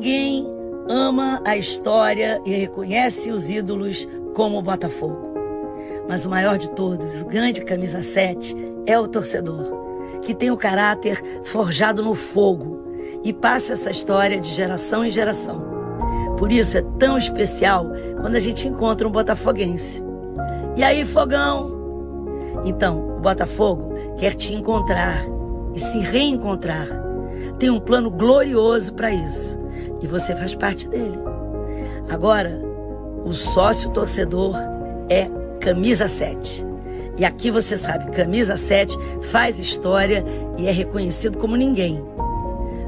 Ninguém ama a história e reconhece os ídolos como o Botafogo. Mas o maior de todos, o grande camisa 7, é o torcedor, que tem o caráter forjado no fogo e passa essa história de geração em geração. Por isso é tão especial quando a gente encontra um botafoguense. E aí, fogão? Então, o Botafogo quer te encontrar e se reencontrar. Tem um plano glorioso para isso e você faz parte dele. Agora, o sócio torcedor é camisa 7. E aqui você sabe, camisa 7 faz história e é reconhecido como ninguém.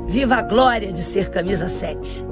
Viva a glória de ser camisa 7.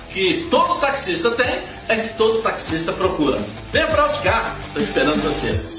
que todo taxista tem é que todo taxista procura. Venha para Auticar, estou esperando você.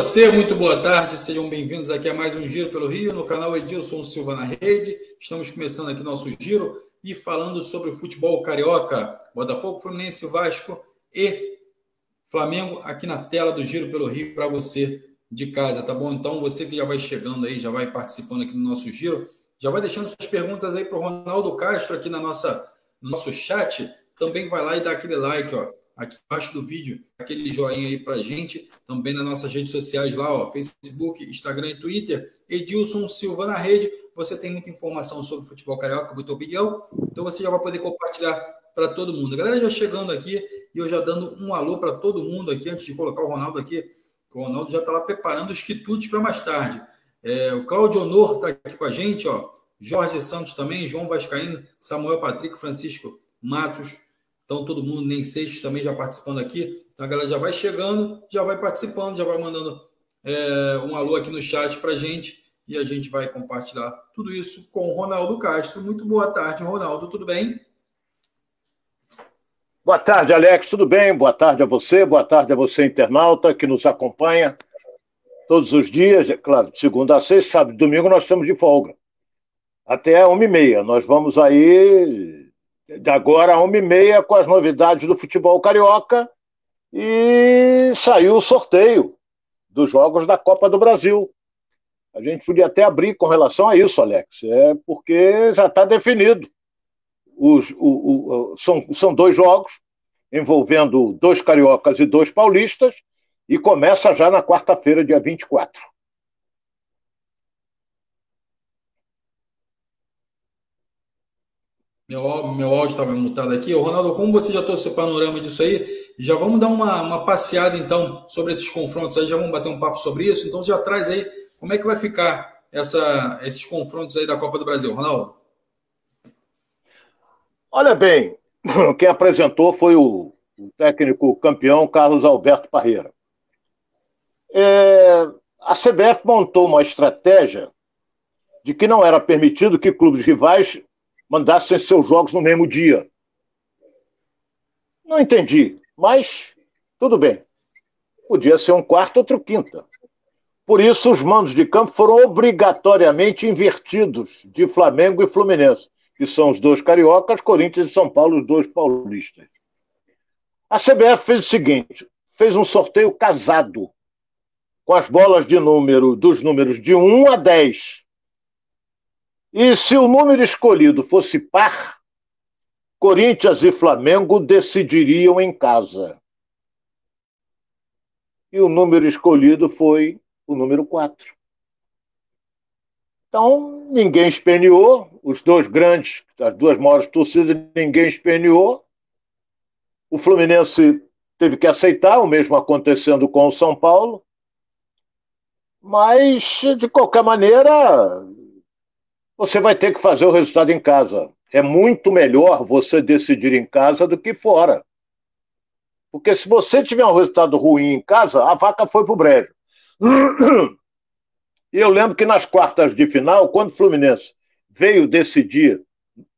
Você, muito boa tarde, sejam bem-vindos aqui a mais um Giro pelo Rio, no canal Edilson Silva na Rede. Estamos começando aqui nosso giro e falando sobre o futebol carioca, Botafogo, Fluminense, Vasco e Flamengo, aqui na tela do Giro pelo Rio para você de casa, tá bom? Então, você que já vai chegando aí, já vai participando aqui no nosso giro, já vai deixando suas perguntas aí para o Ronaldo Castro aqui na nossa, no nosso chat. Também vai lá e dá aquele like, ó aqui embaixo do vídeo, aquele joinha aí pra gente, também nas nossas redes sociais lá, ó, Facebook, Instagram e Twitter, Edilson Silva na rede, você tem muita informação sobre futebol carioca, muita opinião, então você já vai poder compartilhar para todo mundo. A galera já chegando aqui e eu já dando um alô para todo mundo aqui, antes de colocar o Ronaldo aqui, o Ronaldo já está lá preparando os quitutes para mais tarde. É, o Claudio Honor está aqui com a gente, ó, Jorge Santos também, João Vascaíno, Samuel Patrick, Francisco Matos, então, todo mundo, nem seis, também já participando aqui. Então, a galera já vai chegando, já vai participando, já vai mandando é, um alô aqui no chat para gente e a gente vai compartilhar tudo isso com o Ronaldo Castro. Muito boa tarde, Ronaldo, tudo bem? Boa tarde, Alex, tudo bem? Boa tarde a você, boa tarde a você, internauta, que nos acompanha todos os dias, é claro, segunda a sexta, sábado e domingo nós estamos de folga. Até uma e meia. Nós vamos aí de agora a uma e meia com as novidades do futebol carioca e saiu o sorteio dos jogos da Copa do Brasil. A gente podia até abrir com relação a isso, Alex, é porque já está definido. Os, o, o, são, são dois jogos envolvendo dois cariocas e dois paulistas e começa já na quarta-feira, dia 24. Meu, meu áudio estava mutado aqui. Ô, Ronaldo, como você já trouxe o panorama disso aí, Já vamos dar uma, uma passeada, então, sobre esses confrontos aí, já vamos bater um papo sobre isso. Então, já traz aí como é que vai ficar essa, esses confrontos aí da Copa do Brasil. Ronaldo? Olha bem, quem apresentou foi o, o técnico campeão Carlos Alberto Parreira. É, a CBF montou uma estratégia de que não era permitido que clubes rivais mandassem seus jogos no mesmo dia. Não entendi. Mas, tudo bem. Podia ser um quarto, outro quinta. Por isso, os mandos de campo foram obrigatoriamente invertidos de Flamengo e Fluminense, que são os dois cariocas, Corinthians e São Paulo, os dois paulistas. A CBF fez o seguinte: fez um sorteio casado, com as bolas de número dos números de 1 a 10. E se o número escolhido fosse par, Corinthians e Flamengo decidiriam em casa. E o número escolhido foi o número 4. Então, ninguém esperneou, os dois grandes, as duas maiores torcidas, ninguém esperneou. O Fluminense teve que aceitar, o mesmo acontecendo com o São Paulo. Mas, de qualquer maneira, você vai ter que fazer o resultado em casa é muito melhor você decidir em casa do que fora. Porque se você tiver um resultado ruim em casa, a vaca foi pro brejo. E eu lembro que nas quartas de final, quando o Fluminense veio decidir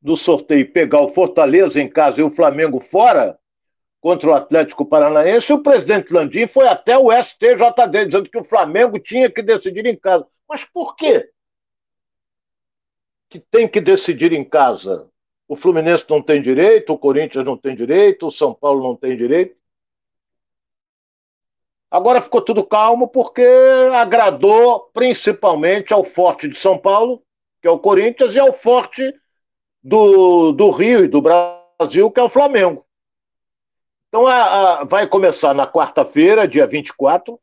do sorteio pegar o Fortaleza em casa e o Flamengo fora contra o Atlético Paranaense, o presidente Landim foi até o STJD dizendo que o Flamengo tinha que decidir em casa. Mas por quê? Que tem que decidir em casa. O Fluminense não tem direito, o Corinthians não tem direito, o São Paulo não tem direito. Agora ficou tudo calmo porque agradou principalmente ao forte de São Paulo, que é o Corinthians, e ao forte do, do Rio e do Brasil, que é o Flamengo. Então a, a, vai começar na quarta-feira, dia 24.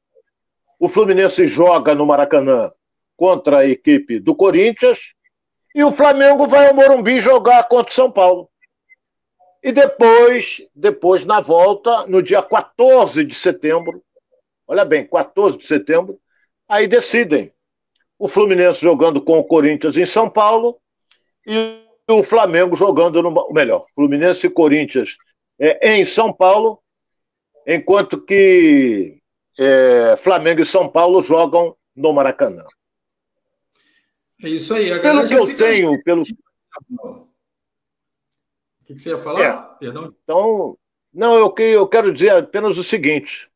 O Fluminense joga no Maracanã contra a equipe do Corinthians e o Flamengo vai ao Morumbi jogar contra o São Paulo. E depois, depois na volta, no dia 14 de setembro, olha bem, 14 de setembro, aí decidem. O Fluminense jogando com o Corinthians em São Paulo e o Flamengo jogando no melhor, Fluminense e Corinthians é, em São Paulo, enquanto que é, Flamengo e São Paulo jogam no Maracanã. É isso aí. A pelo que eu tenho, pelo. O que, você ia falar? É. Perdão. Então, não, eu, eu quero dizer apenas o seguinte.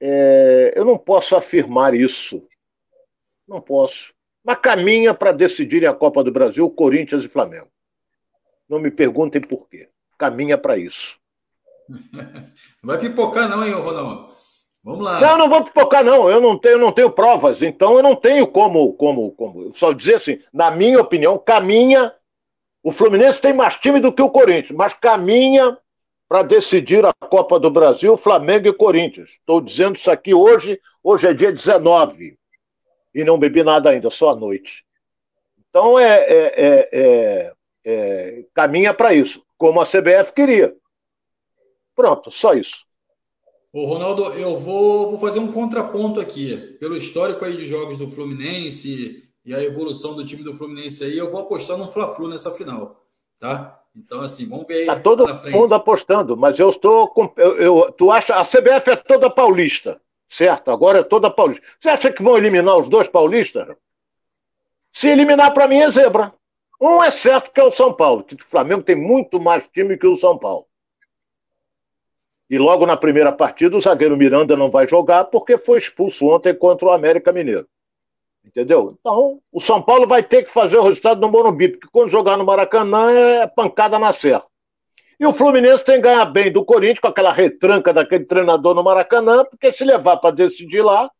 É, eu não posso afirmar isso. Não posso. Mas caminha para decidirem a Copa do Brasil Corinthians e Flamengo. Não me perguntem por quê. Caminha para isso. Não vai pipocar, não, hein, Ronaldo? Vamos lá. Não, não vou pipocar, não. Eu não tenho, não tenho provas, então eu não tenho como, como, como. Só dizer assim, na minha opinião, caminha. O Fluminense tem mais time do que o Corinthians, mas caminha para decidir a Copa do Brasil, Flamengo e Corinthians. Estou dizendo isso aqui hoje, hoje é dia 19. E não bebi nada ainda, só à noite. Então é, é, é, é, é caminha para isso, como a CBF queria. Pronto, só isso. Ô, Ronaldo, eu vou, vou fazer um contraponto aqui. Pelo histórico aí de jogos do Fluminense e a evolução do time do Fluminense aí, eu vou apostar no Fla-Flu nessa final, tá? Então, assim, vamos ver aí. Tá todo mundo apostando, mas eu estou. Com, eu, eu, tu acha. A CBF é toda paulista, certo? Agora é toda paulista. Você acha que vão eliminar os dois paulistas? Se eliminar, para mim, é zebra. Um é certo que é o São Paulo, que o Flamengo tem muito mais time que o São Paulo. E logo na primeira partida, o zagueiro Miranda não vai jogar porque foi expulso ontem contra o América Mineiro. Entendeu? Então, o São Paulo vai ter que fazer o resultado no Morumbi, porque quando jogar no Maracanã é pancada na serra. E o Fluminense tem que ganhar bem do Corinthians com aquela retranca daquele treinador no Maracanã, porque se levar para decidir lá,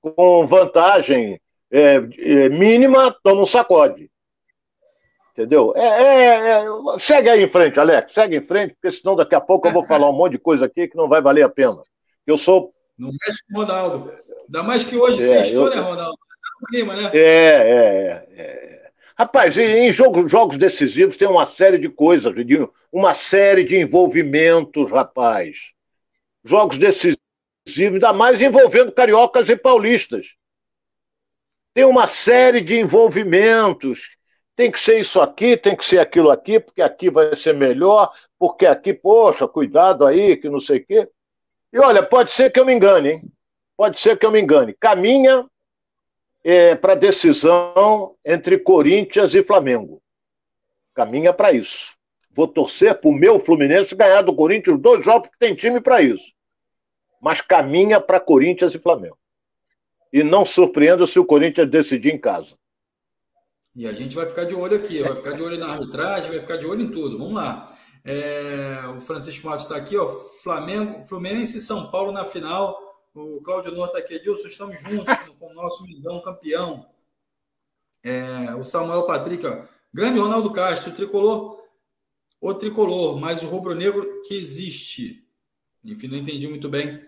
com vantagem é, é, mínima, toma um sacode. Entendeu? É, é, é, segue aí em frente, Alex, segue em frente, porque senão daqui a pouco eu vou falar um monte de coisa aqui que não vai valer a pena. Eu sou. Não mexe com o Ronaldo. Ainda mais que hoje é, sextou, eu... né, Ronaldo? Clima, né? É, é, é. Rapaz, em jogo, jogos decisivos tem uma série de coisas, uma série de envolvimentos, rapaz. Jogos decisivos, ainda mais envolvendo cariocas e paulistas. Tem uma série de envolvimentos. Tem que ser isso aqui, tem que ser aquilo aqui, porque aqui vai ser melhor, porque aqui, poxa, cuidado aí, que não sei o quê. E olha, pode ser que eu me engane, hein? Pode ser que eu me engane. Caminha é, para decisão entre Corinthians e Flamengo. Caminha para isso. Vou torcer para o meu Fluminense ganhar do Corinthians dois jogos que tem time para isso. Mas caminha para Corinthians e Flamengo. E não surpreenda se o Corinthians decidir em casa. E a gente vai ficar de olho aqui, vai ficar de olho na arbitragem, vai ficar de olho em tudo. Vamos lá. É, o Francisco Matos está aqui, ó. Flamengo, Fluminense e São Paulo na final. O Cláudio Norte está aqui, Edilson, estamos juntos com o nosso Mingão campeão. É, o Samuel Patrick, ó. Grande Ronaldo Castro, o tricolor, o tricolor, mas o rubro-negro que existe. Enfim, não entendi muito bem.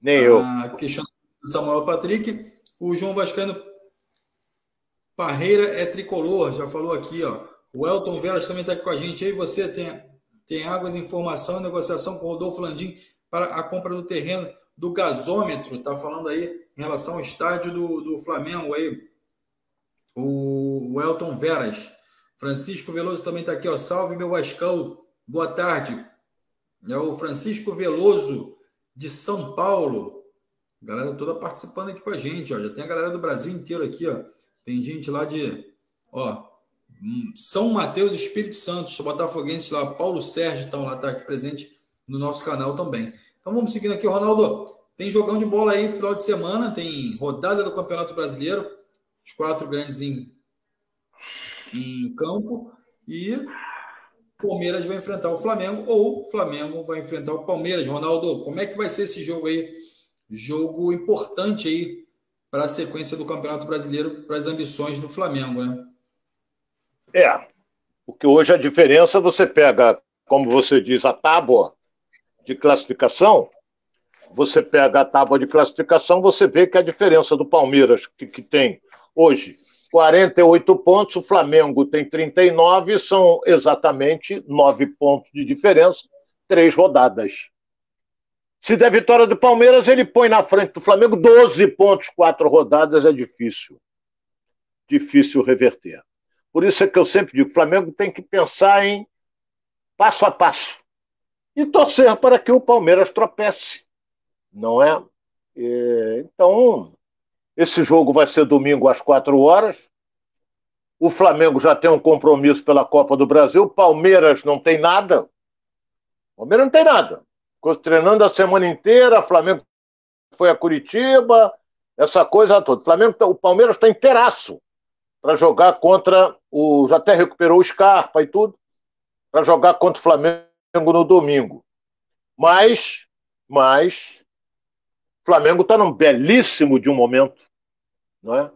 Nem eu. Questão do Samuel Patrick. O João Vascaíno Parreira é tricolor, já falou aqui, ó. O Elton Velas também está aqui com a gente. Aí você tem, tem águas, informação, negociação com o Rodolfo Landim para a compra do terreno do gasômetro. Está falando aí em relação ao estádio do, do Flamengo aí. O, o Elton Veras. Francisco Veloso também está aqui, ó. Salve meu Vascão. Boa tarde. É o Francisco Veloso de São Paulo. Galera toda participando aqui com a gente, ó. Já tem a galera do Brasil inteiro aqui, ó. Tem gente lá de, ó, são Mateus Espírito Santo, Botafoguense lá, Paulo Sérgio estão lá, tá aqui presente no nosso canal também. Então vamos seguindo aqui, Ronaldo. Tem jogão de bola aí final de semana, tem rodada do Campeonato Brasileiro, os quatro grandes em, em campo, e o Palmeiras vai enfrentar o Flamengo, ou o Flamengo vai enfrentar o Palmeiras. Ronaldo, como é que vai ser esse jogo aí? Jogo importante aí para a sequência do Campeonato Brasileiro, para as ambições do Flamengo, né? É, porque hoje a diferença você pega, como você diz, a tábua de classificação, você pega a tábua de classificação, você vê que a diferença do Palmeiras, que, que tem hoje 48 pontos, o Flamengo tem 39, são exatamente 9 pontos de diferença, três rodadas. Se der vitória do Palmeiras, ele põe na frente do Flamengo 12 pontos, quatro rodadas, é difícil. Difícil reverter. Por isso é que eu sempre digo: o Flamengo tem que pensar em passo a passo e torcer para que o Palmeiras tropece, não é? Então, esse jogo vai ser domingo às quatro horas. O Flamengo já tem um compromisso pela Copa do Brasil. O Palmeiras não tem nada. O Palmeiras não tem nada. Treinando a semana inteira. Flamengo foi a Curitiba, essa coisa toda. O, Flamengo, tá, o Palmeiras está inteiraço para jogar contra o. Já até recuperou o Scarpa e tudo, para jogar contra o Flamengo no domingo. Mas, mas, o Flamengo está num belíssimo de um momento, não é?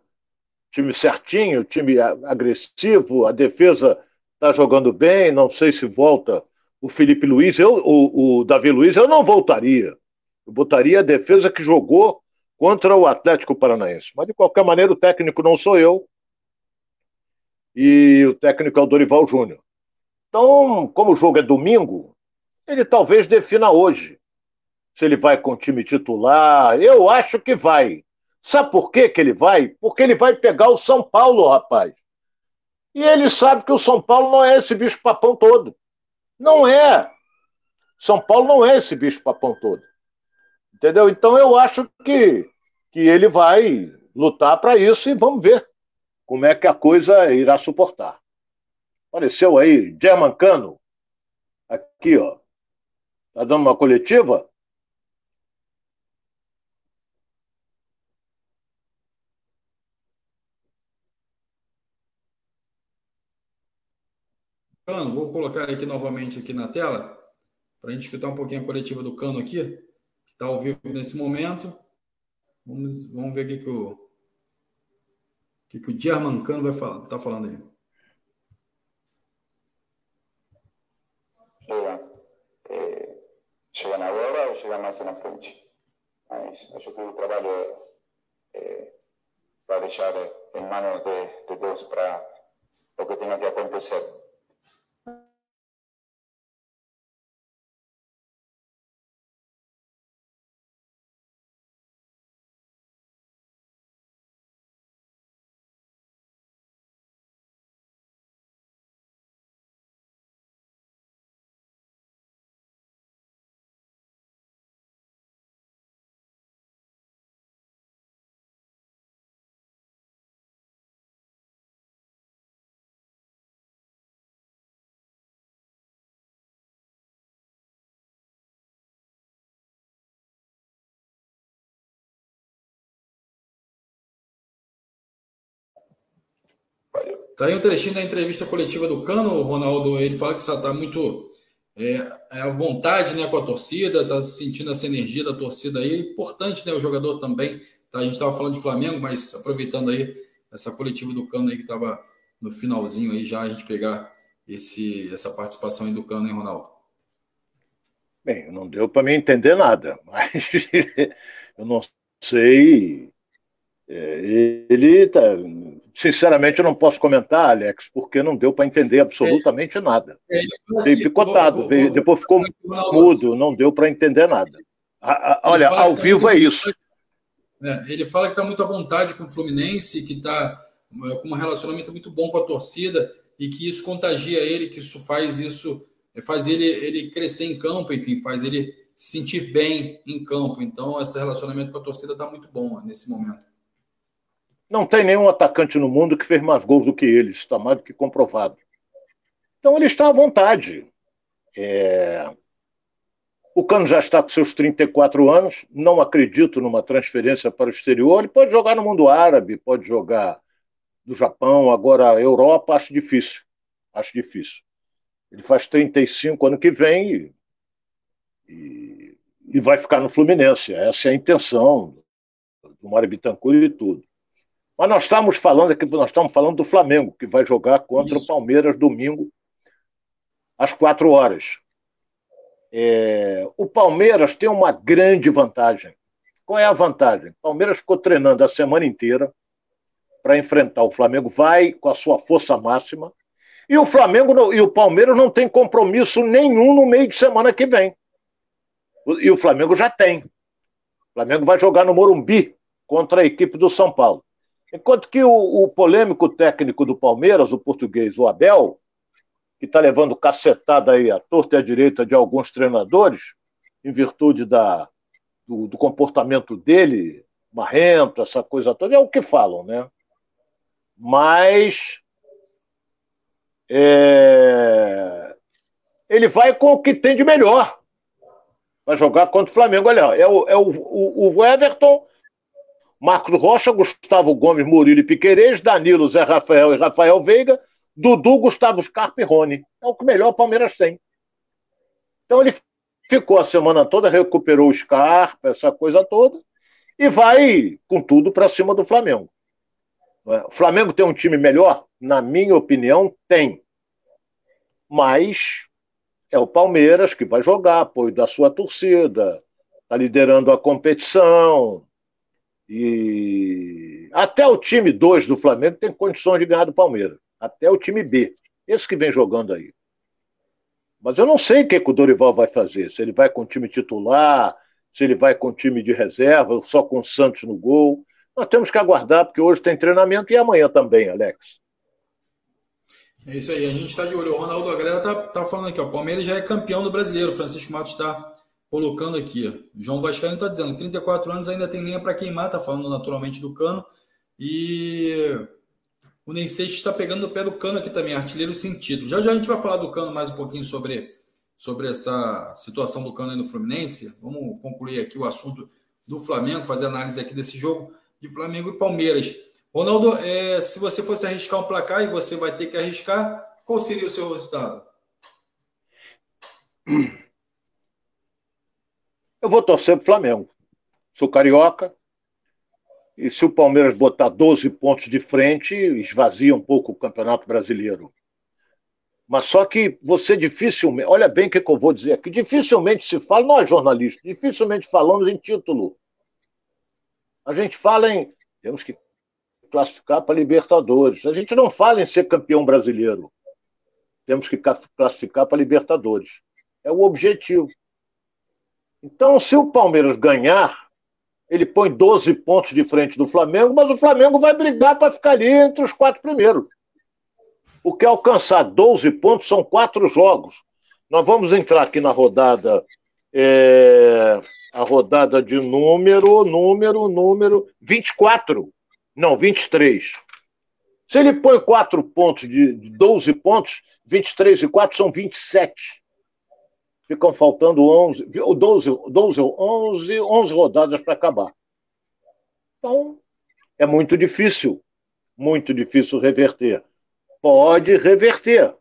Time certinho, time agressivo, a defesa está jogando bem, não sei se volta o Felipe Luiz, eu, o, o Davi Luiz, eu não voltaria. Eu botaria a defesa que jogou contra o Atlético Paranaense. Mas, de qualquer maneira, o técnico não sou eu e o técnico é o Dorival Júnior. Então, como o jogo é domingo, ele talvez defina hoje se ele vai com o time titular. Eu acho que vai. Sabe por que, que ele vai? Porque ele vai pegar o São Paulo, rapaz. E ele sabe que o São Paulo não é esse bicho-papão todo. Não é. São Paulo não é esse bicho-papão todo. Entendeu? Então eu acho que, que ele vai lutar para isso e vamos ver como é que a coisa irá suportar. Apareceu aí Germancano, aqui, ó. Tá dando uma coletiva? Cano, vou colocar aqui novamente aqui na tela para a gente escutar um pouquinho a coletiva do Cano aqui, que está ao vivo nesse momento. Vamos, vamos ver o que, que o que, que o Germancano vai falar, tá falando aí? Chega, é, chega na hora ou chega mais na frente. Mas acho que o trabalho é, é, vai deixar em manos de, de Deus para lo que tenga que acontecer. Tá aí um trechinho da entrevista coletiva do Cano, o Ronaldo. Ele fala que está muito é, é à vontade né, com a torcida, está sentindo essa energia da torcida aí. Importante, né? O jogador também. Tá? A gente estava falando de Flamengo, mas aproveitando aí essa coletiva do Cano aí que estava no finalzinho aí já, a gente pegar esse, essa participação aí do Cano, hein, Ronaldo? Bem, não deu para me entender nada, mas eu não sei. É, ele tá, Sinceramente, eu não posso comentar, Alex, porque não deu para entender absolutamente nada. É, Fiquei picotado, depois ficou mudo, não deu para entender nada. olha, ao tá vivo é isso. É, ele fala que está muito à vontade com o Fluminense, que está é, com um relacionamento muito bom com a torcida e que isso contagia ele, que isso faz isso faz ele, ele crescer em campo, enfim, faz ele se sentir bem em campo. Então, esse relacionamento com a torcida está muito bom nesse momento. Não tem nenhum atacante no mundo que fez mais gols do que ele, está mais do que comprovado. Então ele está à vontade. É... O Cano já está com seus 34 anos, não acredito numa transferência para o exterior. Ele pode jogar no mundo árabe, pode jogar do Japão, agora Europa, acho difícil. Acho difícil. Ele faz 35 ano que vem e, e, e vai ficar no Fluminense. Essa é a intenção do Mário Bittencourt e tudo. Mas nós estamos falando aqui, nós estamos falando do Flamengo, que vai jogar contra Isso. o Palmeiras domingo, às quatro horas. É, o Palmeiras tem uma grande vantagem. Qual é a vantagem? O Palmeiras ficou treinando a semana inteira para enfrentar o Flamengo, vai com a sua força máxima. E o Flamengo e o Palmeiras não tem compromisso nenhum no meio de semana que vem. E o Flamengo já tem. O Flamengo vai jogar no Morumbi contra a equipe do São Paulo. Enquanto que o, o polêmico técnico do Palmeiras, o português, o Abel, que está levando cacetada aí à torta e à direita de alguns treinadores, em virtude da, do, do, comportamento dele, marrento, essa coisa toda, é o que falam, né? Mas é, ele vai com o que tem de melhor. Vai jogar contra o Flamengo. Olha, é o, é o, o, o Everton Marcos Rocha, Gustavo Gomes, Murilo e Piquerez, Danilo, Zé Rafael e Rafael Veiga, Dudu, Gustavo Scarpa e Rony. É o que melhor o Palmeiras tem. Então ele ficou a semana toda, recuperou o Scarpa, essa coisa toda, e vai com tudo para cima do Flamengo. É? O Flamengo tem um time melhor? Na minha opinião, tem. Mas é o Palmeiras que vai jogar, apoio da sua torcida, está liderando a competição, e até o time 2 do Flamengo tem condições de ganhar do Palmeiras. Até o time B. Esse que vem jogando aí. Mas eu não sei o que, que o Dorival vai fazer. Se ele vai com o time titular, se ele vai com o time de reserva, só com o Santos no gol. Nós temos que aguardar, porque hoje tem treinamento e amanhã também, Alex. É isso aí, a gente está de olho. O Ronaldo, a galera tá, tá falando aqui, ó. O Palmeiras já é campeão do brasileiro. Francisco Matos está colocando aqui. João Vascaíno está dizendo, 34 anos ainda tem linha para queimar, está falando naturalmente do cano. E o Ney está pegando no pé do cano aqui também, artilheiro título. Já já a gente vai falar do cano mais um pouquinho sobre, sobre essa situação do cano aí no Fluminense. Vamos concluir aqui o assunto do Flamengo, fazer análise aqui desse jogo de Flamengo e Palmeiras. Ronaldo, é, se você fosse arriscar um placar e você vai ter que arriscar, qual seria o seu resultado? Eu vou torcer para o Flamengo. Sou carioca. E se o Palmeiras botar 12 pontos de frente, esvazia um pouco o Campeonato Brasileiro. Mas só que você dificilmente, olha bem o que, eu vou dizer aqui, dificilmente se fala, nós jornalistas, dificilmente falamos em título. A gente fala em temos que classificar para Libertadores. A gente não fala em ser campeão brasileiro. Temos que classificar para Libertadores. É o objetivo. Então, se o Palmeiras ganhar, ele põe 12 pontos de frente do Flamengo, mas o Flamengo vai brigar para ficar ali entre os quatro primeiros. Porque alcançar 12 pontos são quatro jogos. Nós vamos entrar aqui na rodada, é, a rodada de número, número, número 24. Não, 23. Se ele põe quatro pontos de, de 12 pontos, 23 e 4 são 27 ficam faltando 11, 12, 12 11, 11 rodadas para acabar. Então, é muito difícil, muito difícil reverter. Pode reverter.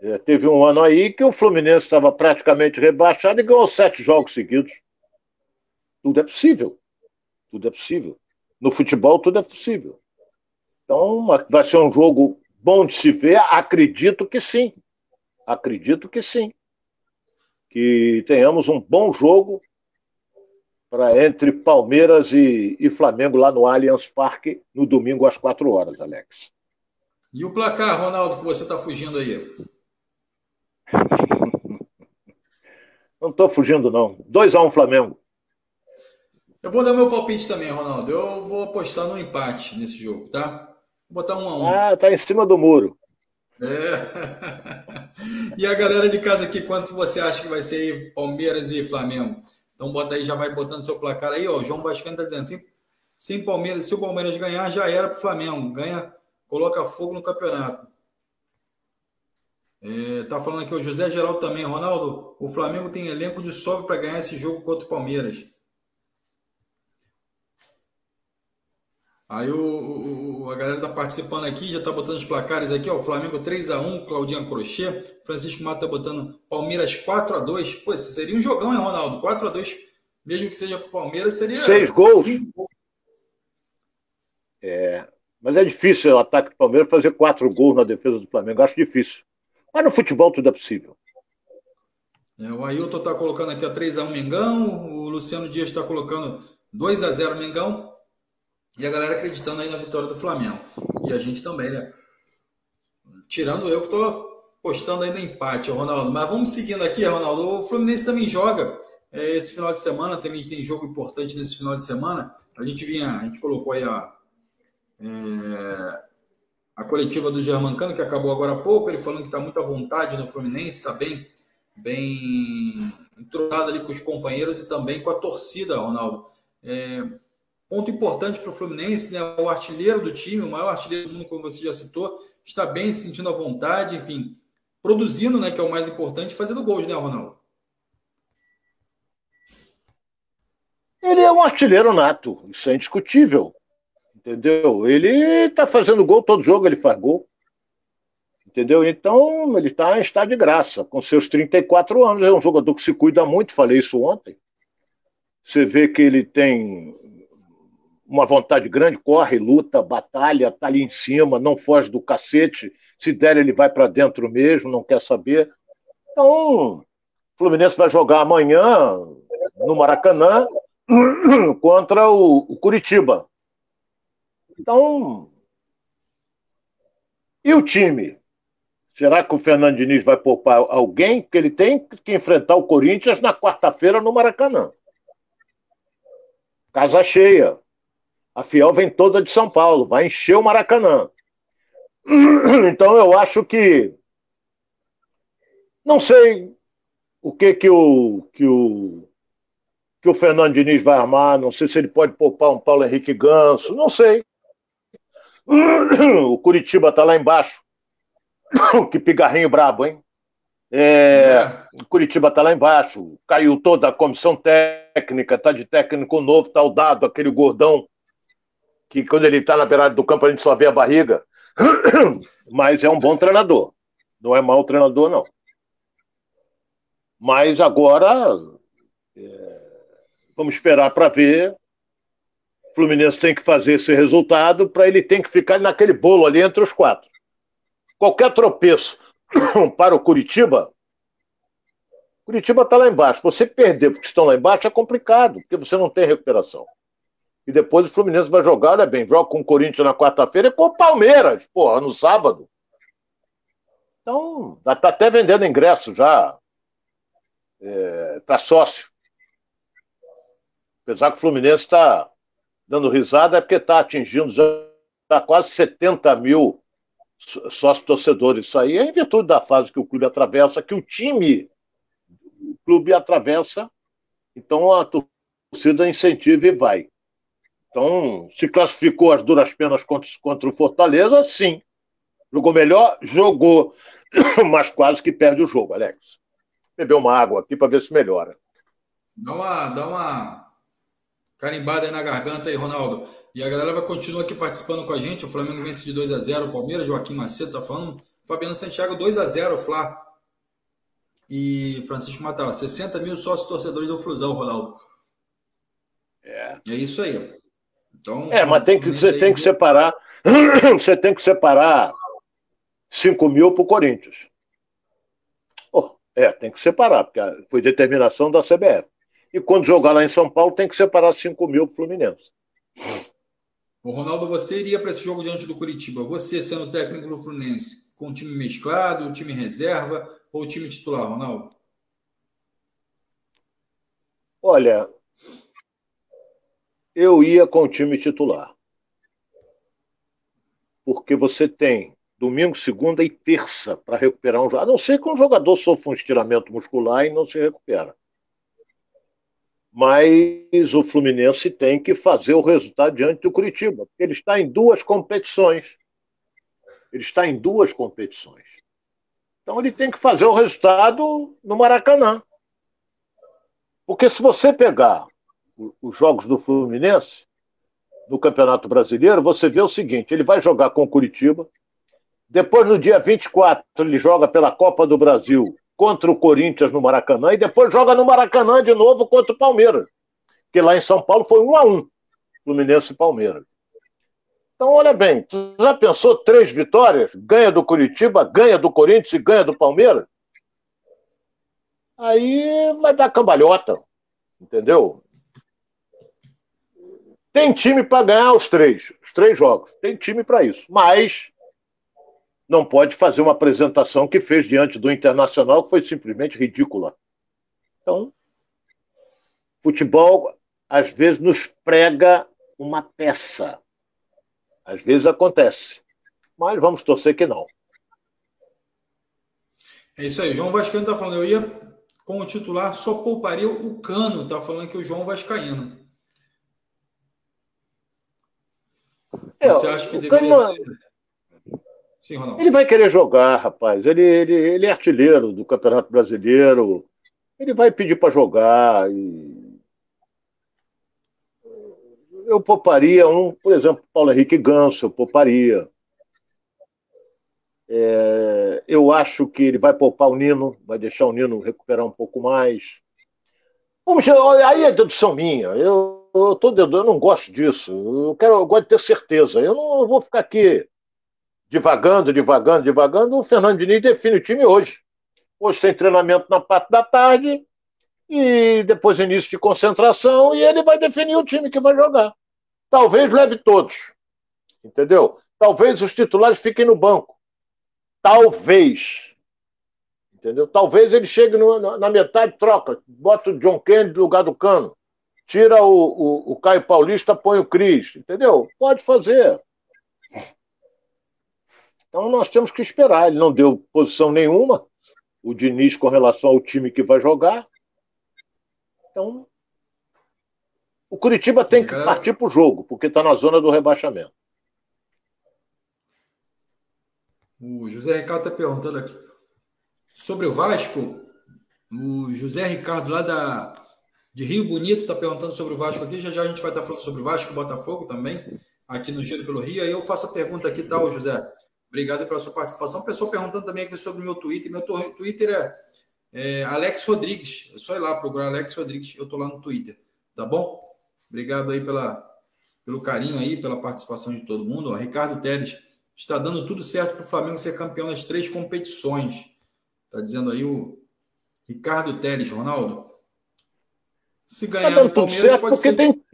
É, teve um ano aí que o Fluminense estava praticamente rebaixado e ganhou sete jogos seguidos. Tudo é possível. Tudo é possível. No futebol, tudo é possível. Então, vai ser um jogo bom de se ver? Acredito que sim. Acredito que sim que tenhamos um bom jogo para entre Palmeiras e, e, Flamengo lá no Allianz Parque no domingo às quatro horas, Alex. E o placar, Ronaldo, que você está fugindo aí? Não estou fugindo, não. 2x1 um, Flamengo. Eu vou dar meu palpite também, Ronaldo. Eu vou apostar no empate nesse jogo, tá? Vou botar um a um. Ah, tá em cima do muro. É. e a galera de casa aqui, quanto você acha que vai ser aí, Palmeiras e Flamengo? Então bota aí, já vai botando seu placar aí, ó. O João Vascano tá dizendo assim: sem Palmeiras, se o Palmeiras ganhar, já era pro Flamengo. Ganha, coloca fogo no campeonato. É, tá falando aqui o José Geraldo também, Ronaldo. O Flamengo tem elenco de sobra para ganhar esse jogo contra o Palmeiras. Aí o, o, a galera tá participando aqui, já tá botando os placares aqui, ó. Flamengo 3x1, Claudinho Crochê. Francisco Mato tá botando Palmeiras 4x2. Pô, seria um jogão, hein, Ronaldo? 4x2, mesmo que seja pro Palmeiras, seria. Seis gols. gols. É, mas é difícil o ataque do Palmeiras fazer quatro gols na defesa do Flamengo. Acho difícil. Mas no futebol tudo é possível. É, o Ailton tá colocando aqui a 3x1 Mengão. O Luciano Dias está colocando 2x0 Mengão. E a galera acreditando aí na vitória do Flamengo. E a gente também, né? Tirando eu que estou postando aí no empate, Ronaldo. Mas vamos seguindo aqui, Ronaldo. O Fluminense também joga é, esse final de semana. Também tem jogo importante nesse final de semana. A gente vinha, a gente colocou aí a, é, a coletiva do Germancano, que acabou agora há pouco. Ele falando que está muito à vontade no Fluminense, está bem, bem entrosado ali com os companheiros e também com a torcida, Ronaldo. É, Ponto importante para o Fluminense, né? O artilheiro do time, o maior artilheiro do mundo, como você já citou, está bem, se sentindo à vontade, enfim, produzindo, né? Que é o mais importante, fazendo gols, né, Ronaldo? Ele é um artilheiro nato, isso é indiscutível. Entendeu? Ele está fazendo gol todo jogo, ele faz gol. Entendeu? Então, ele está em estado de graça. Com seus 34 anos, é um jogador que se cuida muito, falei isso ontem. Você vê que ele tem uma vontade grande, corre, luta, batalha, tá ali em cima, não foge do cacete. Se der, ele vai para dentro mesmo, não quer saber. Então, o Fluminense vai jogar amanhã no Maracanã contra o, o Curitiba. Então, e o time? Será que o Fernando Diniz vai poupar alguém? Porque ele tem que enfrentar o Corinthians na quarta-feira no Maracanã. Casa cheia. A Fiel vem toda de São Paulo, vai encher o Maracanã. Então eu acho que não sei o que que o que o que o Fernando Diniz vai armar, não sei se ele pode poupar um Paulo Henrique Ganso, não sei. O Curitiba tá lá embaixo. Que pigarrinho brabo, hein? É, o Curitiba tá lá embaixo, caiu toda a comissão técnica, tá de técnico novo, tá o dado, aquele gordão que quando ele está na beirada do campo a gente só vê a barriga. Mas é um bom treinador. Não é mau treinador, não. Mas agora é, vamos esperar para ver. O Fluminense tem que fazer esse resultado para ele tem que ficar naquele bolo ali entre os quatro. Qualquer tropeço para o Curitiba, Curitiba está lá embaixo. Você perder porque estão lá embaixo é complicado, porque você não tem recuperação. E depois o Fluminense vai jogar, olha bem, joga com o Corinthians na quarta-feira e com o Palmeiras, porra, no sábado. Então, está até vendendo ingresso já é, para sócio. Apesar que o Fluminense está dando risada, é porque está atingindo já quase 70 mil sócios torcedores. Isso aí é em virtude da fase que o clube atravessa, que o time, o clube atravessa, então a torcida incentiva e vai. Então, se classificou as duras penas contra, contra o Fortaleza, sim. Jogou melhor? Jogou. Mas quase que perde o jogo, Alex. Beber uma água aqui para ver se melhora. Dá uma, dá uma carimbada aí na garganta aí, Ronaldo. E a galera vai continuar aqui participando com a gente. O Flamengo vence de 2 a 0 o Palmeiras, Joaquim Macedo tá falando. Fabiano Santiago 2 a 0 Flá. E Francisco Matal, 60 mil sócios torcedores do Flusão, Ronaldo. É. É isso aí. Então, é, mas tem que, você tem que separar. Você tem que separar 5 mil para o Corinthians. Oh, é, tem que separar, porque foi determinação da CBF. E quando jogar lá em São Paulo, tem que separar 5 mil para o Fluminense. O Ronaldo, você iria para esse jogo diante do Curitiba? Você sendo técnico do Fluminense, com time mesclado, time reserva ou time titular, Ronaldo? Olha, eu ia com o time titular. Porque você tem domingo, segunda e terça para recuperar um jogo. A não ser que um jogador sofra um estiramento muscular e não se recupera. Mas o Fluminense tem que fazer o resultado diante do Curitiba, porque ele está em duas competições. Ele está em duas competições. Então ele tem que fazer o resultado no Maracanã. Porque se você pegar os jogos do Fluminense no Campeonato Brasileiro, você vê o seguinte: ele vai jogar com o Curitiba, depois no dia 24 ele joga pela Copa do Brasil contra o Corinthians no Maracanã e depois joga no Maracanã de novo contra o Palmeiras, que lá em São Paulo foi 1 a 1 Fluminense e Palmeiras. Então, olha bem, tu já pensou três vitórias? Ganha do Curitiba, ganha do Corinthians e ganha do Palmeiras? Aí vai dar cambalhota, entendeu? Tem time para ganhar os três, os três jogos. Tem time para isso. Mas não pode fazer uma apresentação que fez diante do Internacional que foi simplesmente ridícula. Então, futebol às vezes nos prega uma peça. Às vezes acontece. Mas vamos torcer que não. É isso aí. João Vascaíno está falando, eu ia com o titular, só pouparia o Cano. Está falando que o João Vascaíno. É, Você acha que deveria Cano... ser? Sim, Ronaldo. Ele vai querer jogar, rapaz. Ele, ele, ele é artilheiro do Campeonato Brasileiro. Ele vai pedir para jogar. E... Eu pouparia um, por exemplo, Paulo Henrique Ganso, eu pouparia. É, eu acho que ele vai poupar o Nino, vai deixar o Nino recuperar um pouco mais. Vamos, aí é dedução minha. Eu, eu, tô, eu não gosto disso. Eu, quero, eu gosto de ter certeza. Eu não vou ficar aqui divagando, divagando, divagando. O Fernando Diniz define o time hoje. Hoje tem treinamento na parte da tarde e depois início de concentração e ele vai definir o time que vai jogar. Talvez leve todos, entendeu? Talvez os titulares fiquem no banco. Talvez. Entendeu? Talvez ele chegue no, na metade, troca, bota o John Kennedy no lugar do Cano tira o, o, o Caio Paulista, põe o Cris, entendeu? Pode fazer. Então nós temos que esperar. Ele não deu posição nenhuma, o Diniz, com relação ao time que vai jogar. Então, o Curitiba tem que partir para o jogo, porque está na zona do rebaixamento. O José Ricardo está perguntando aqui sobre o Vasco. O José Ricardo, lá da, de Rio Bonito está perguntando sobre o Vasco aqui. Já já a gente vai estar tá falando sobre o Vasco e Botafogo também, aqui no Giro pelo Rio. Aí eu faço a pergunta aqui, tal, tá, José. Obrigado pela sua participação. Pessoal perguntando também aqui sobre o meu Twitter. Meu Twitter é, é Alex Rodrigues. É só ir lá procurar Alex Rodrigues. Eu estou lá no Twitter. Tá bom? Obrigado aí pela, pelo carinho aí, pela participação de todo mundo. Ó, Ricardo Teles está dando tudo certo para o Flamengo ser campeão nas três competições. Está dizendo aí o Ricardo Teles, Ronaldo. Se ganhar tá no Palmeiras, pode ser. Tem,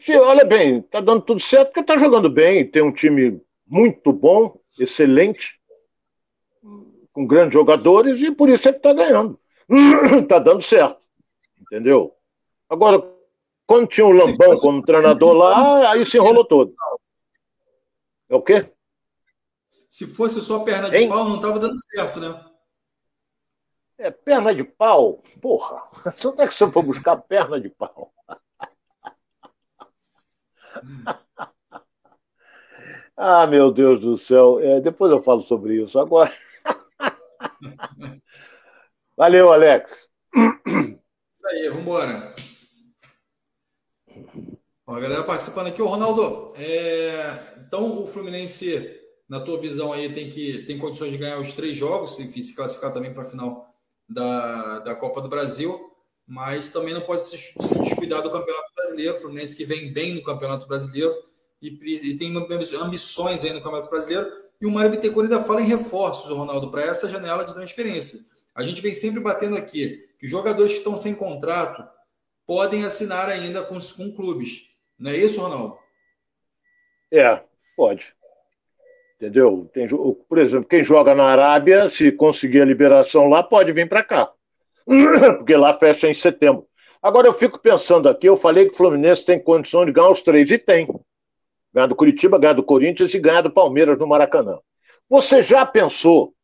Se, olha bem, tá dando tudo certo porque tá jogando bem, tem um time muito bom, excelente, com grandes jogadores, e por isso é que tá ganhando. tá dando certo. Entendeu? Agora, quando tinha o Lambão como treinador lá, aí se enrolou todo. É o quê? Se fosse só perna de hein? pau, não estava dando certo, né? É, perna de pau? Porra, onde é que você foi buscar perna de pau? ah, meu Deus do céu. É, depois eu falo sobre isso. Agora. Valeu, Alex. Isso aí, vamos embora. a galera participando aqui, o Ronaldo. É... Então, o Fluminense, na tua visão aí, tem que tem condições de ganhar os três jogos, enfim, se classificar também para a final da, da Copa do Brasil, mas também não pode se, descuidar do Campeonato Brasileiro. O Fluminense que vem bem no Campeonato Brasileiro e, e tem ambições aí no Campeonato Brasileiro. E o Mário Bittencourt ainda fala em reforços, Ronaldo, para essa janela de transferência. A gente vem sempre batendo aqui que jogadores que estão sem contrato podem assinar ainda com, com clubes. Não é isso, Ronaldo? É, pode. Entendeu? Tem, por exemplo, quem joga na Arábia, se conseguir a liberação lá, pode vir para cá. Porque lá fecha em setembro. Agora eu fico pensando aqui, eu falei que o Fluminense tem condição de ganhar os três, e tem. Ganhar do Curitiba, ganhar do Corinthians e ganhar do Palmeiras no Maracanã. Você já pensou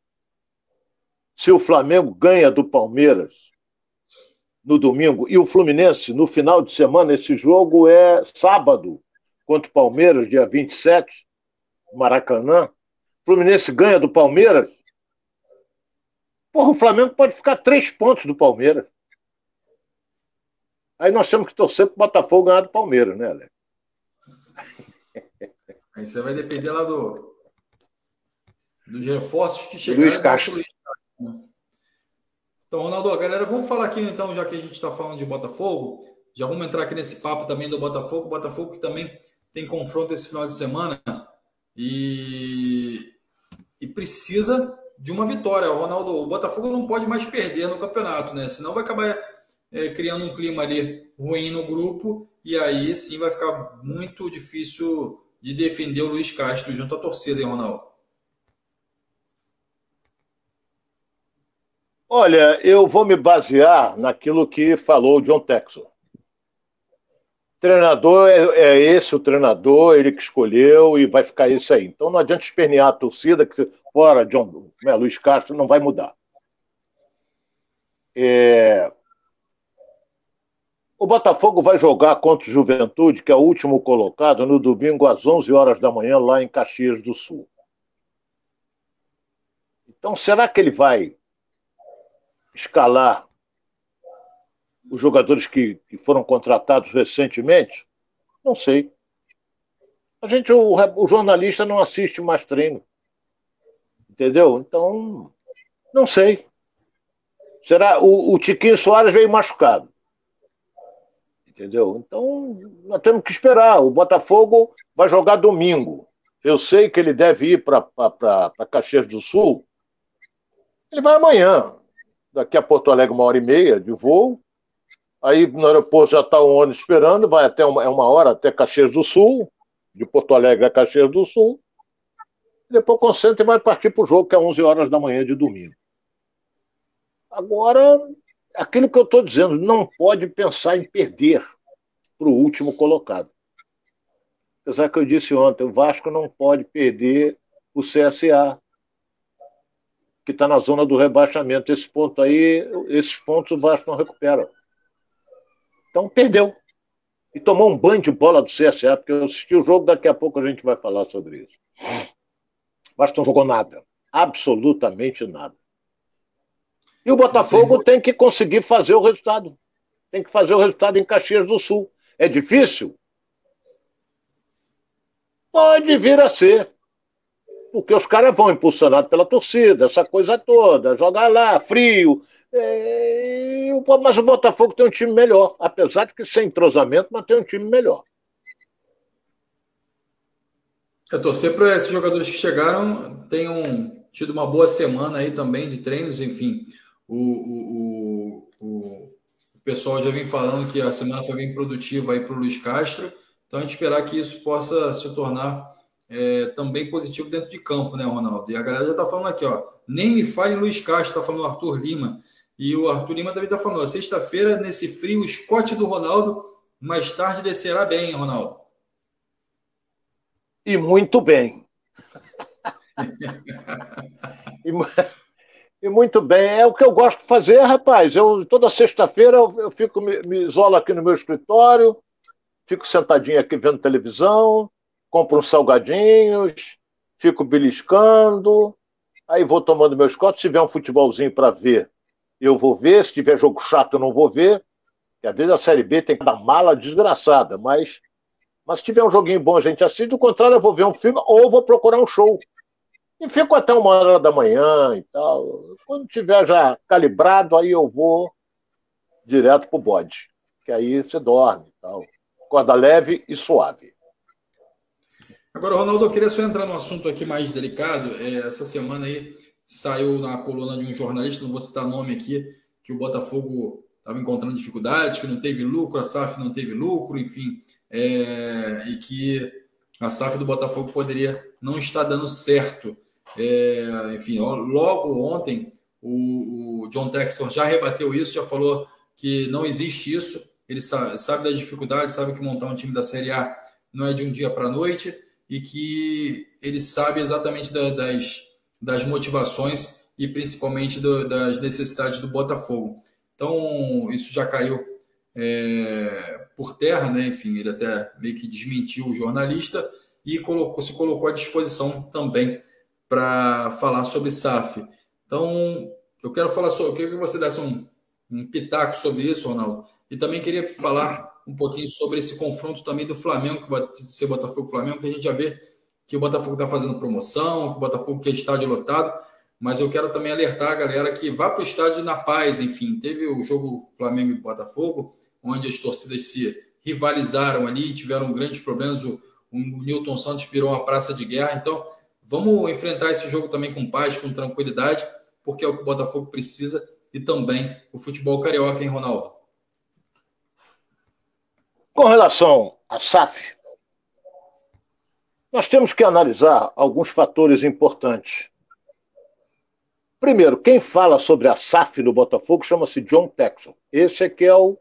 se o Flamengo ganha do Palmeiras no domingo e o Fluminense no final de semana? Esse jogo é sábado contra o Palmeiras, dia 27, Maracanã. Fluminense ganha do Palmeiras. Porra, o Flamengo pode ficar três pontos do Palmeiras. Aí nós temos que torcer para o Botafogo ganhar do Palmeiras, né, Alex? Aí você vai depender lá do, dos reforços que chegaram. Luiz Castro. Luiz Castro. Então, Ronaldo, galera, vamos falar aqui então, já que a gente está falando de Botafogo, já vamos entrar aqui nesse papo também do Botafogo. Botafogo que também tem confronto esse final de semana e, e precisa de uma vitória. O Ronaldo, o Botafogo não pode mais perder no campeonato, né? Senão vai acabar é, criando um clima ali ruim no grupo e aí sim vai ficar muito difícil de defender o Luiz Castro junto à torcida, hein, Ronaldo? Olha, eu vou me basear naquilo que falou o John Texel treinador é, é, esse o treinador, ele que escolheu e vai ficar isso aí. Então não adianta espernear a torcida que fora John né, Luiz Castro não vai mudar. É... O Botafogo vai jogar contra o Juventude, que é o último colocado, no domingo às 11 horas da manhã, lá em Caxias do Sul. Então, será que ele vai escalar os jogadores que, que foram contratados recentemente? Não sei. A gente, o, o jornalista não assiste mais treino. Entendeu? Então, não sei. Será o, o Tiquinho Soares veio machucado. Entendeu? Então, nós temos que esperar. O Botafogo vai jogar domingo. Eu sei que ele deve ir para Caxias do Sul. Ele vai amanhã. Daqui a Porto Alegre, uma hora e meia de voo. Aí no aeroporto já está o ônibus esperando, vai até uma, é uma hora até Caxias do Sul, de Porto Alegre a Caxias do Sul. Depois concentra e vai partir para o jogo, que é 11 horas da manhã de domingo. Agora, aquilo que eu estou dizendo, não pode pensar em perder para o último colocado. Apesar que eu disse ontem, o Vasco não pode perder o CSA, que está na zona do rebaixamento. Esse ponto aí, esses pontos o Vasco não recupera. Então perdeu. E tomou um banho de bola do CSA, porque eu assisti o jogo, daqui a pouco a gente vai falar sobre isso. Mas não jogou nada. Absolutamente nada. E o Botafogo Sim. tem que conseguir fazer o resultado. Tem que fazer o resultado em Caxias do Sul. É difícil? Pode vir a ser. Porque os caras vão impulsionados pela torcida, essa coisa toda. Jogar lá, frio, é, mas o Botafogo tem um time melhor, apesar de que sem entrosamento, mas tem um time melhor. Eu torcer para esses jogadores que chegaram tenham tido uma boa semana aí também de treinos, enfim. O, o, o, o pessoal já vem falando que a semana foi bem produtiva aí para o Luiz Castro. Então a gente esperar que isso possa se tornar é, também positivo dentro de campo, né, Ronaldo? E a galera já está falando aqui, ó. Nem me fale Luiz Castro, está falando Arthur Lima. E o Arthur Lima também está falando, sexta-feira, nesse frio, o Scott do Ronaldo, mais tarde descerá bem, Ronaldo. E muito bem. e, e, muito bem. É o que eu gosto de fazer, rapaz. Eu toda sexta-feira eu, eu, fico me, me isolo aqui no meu escritório, fico sentadinho aqui vendo televisão, compro uns salgadinhos, fico beliscando, aí vou tomando meus copos. Se tiver um futebolzinho para ver, eu vou ver. Se tiver jogo chato, eu não vou ver. Porque às vezes a Série B tem cada mala desgraçada, mas, mas se tiver um joguinho bom, a gente assiste. Do contrário, eu vou ver um filme ou vou procurar um show. E fico até uma hora da manhã e tal. Quando tiver já calibrado, aí eu vou direto pro bode. Que aí você dorme e tal. Corda leve e suave. Agora, Ronaldo, eu queria só entrar num assunto aqui mais delicado. É, essa semana aí saiu na coluna de um jornalista, não vou citar nome aqui, que o Botafogo estava encontrando dificuldades, que não teve lucro, a SAF não teve lucro, enfim, é, e que a SAF do Botafogo poderia não estar dando certo. É, enfim, logo ontem o, o, John Textor já rebateu isso, já falou que não existe isso. Ele sabe, sabe da dificuldade, sabe que montar um time da Série A não é de um dia para a noite e que ele sabe exatamente da, das, das motivações e principalmente do, das necessidades do Botafogo. Então, isso já caiu é, por terra, né? Enfim, ele até meio que desmentiu o jornalista e colocou, se colocou à disposição também para falar sobre SAF. Então, eu quero falar sobre, eu queria que você desse um, um pitaco sobre isso, Ronaldo, e também queria falar um pouquinho sobre esse confronto também do Flamengo, que vai ser Botafogo Flamengo, que a gente já vê que o Botafogo está fazendo promoção, que o Botafogo quer estádio lotado mas eu quero também alertar a galera que vá para o estádio na paz. Enfim, teve o jogo Flamengo e Botafogo, onde as torcidas se rivalizaram ali, tiveram grandes problemas. O, o Newton Santos virou uma praça de guerra. Então, vamos enfrentar esse jogo também com paz, com tranquilidade, porque é o que o Botafogo precisa e também o futebol carioca, hein, Ronaldo? Com relação à SAF, nós temos que analisar alguns fatores importantes. Primeiro, quem fala sobre a SAF no Botafogo chama-se John Texel. Esse é que é o,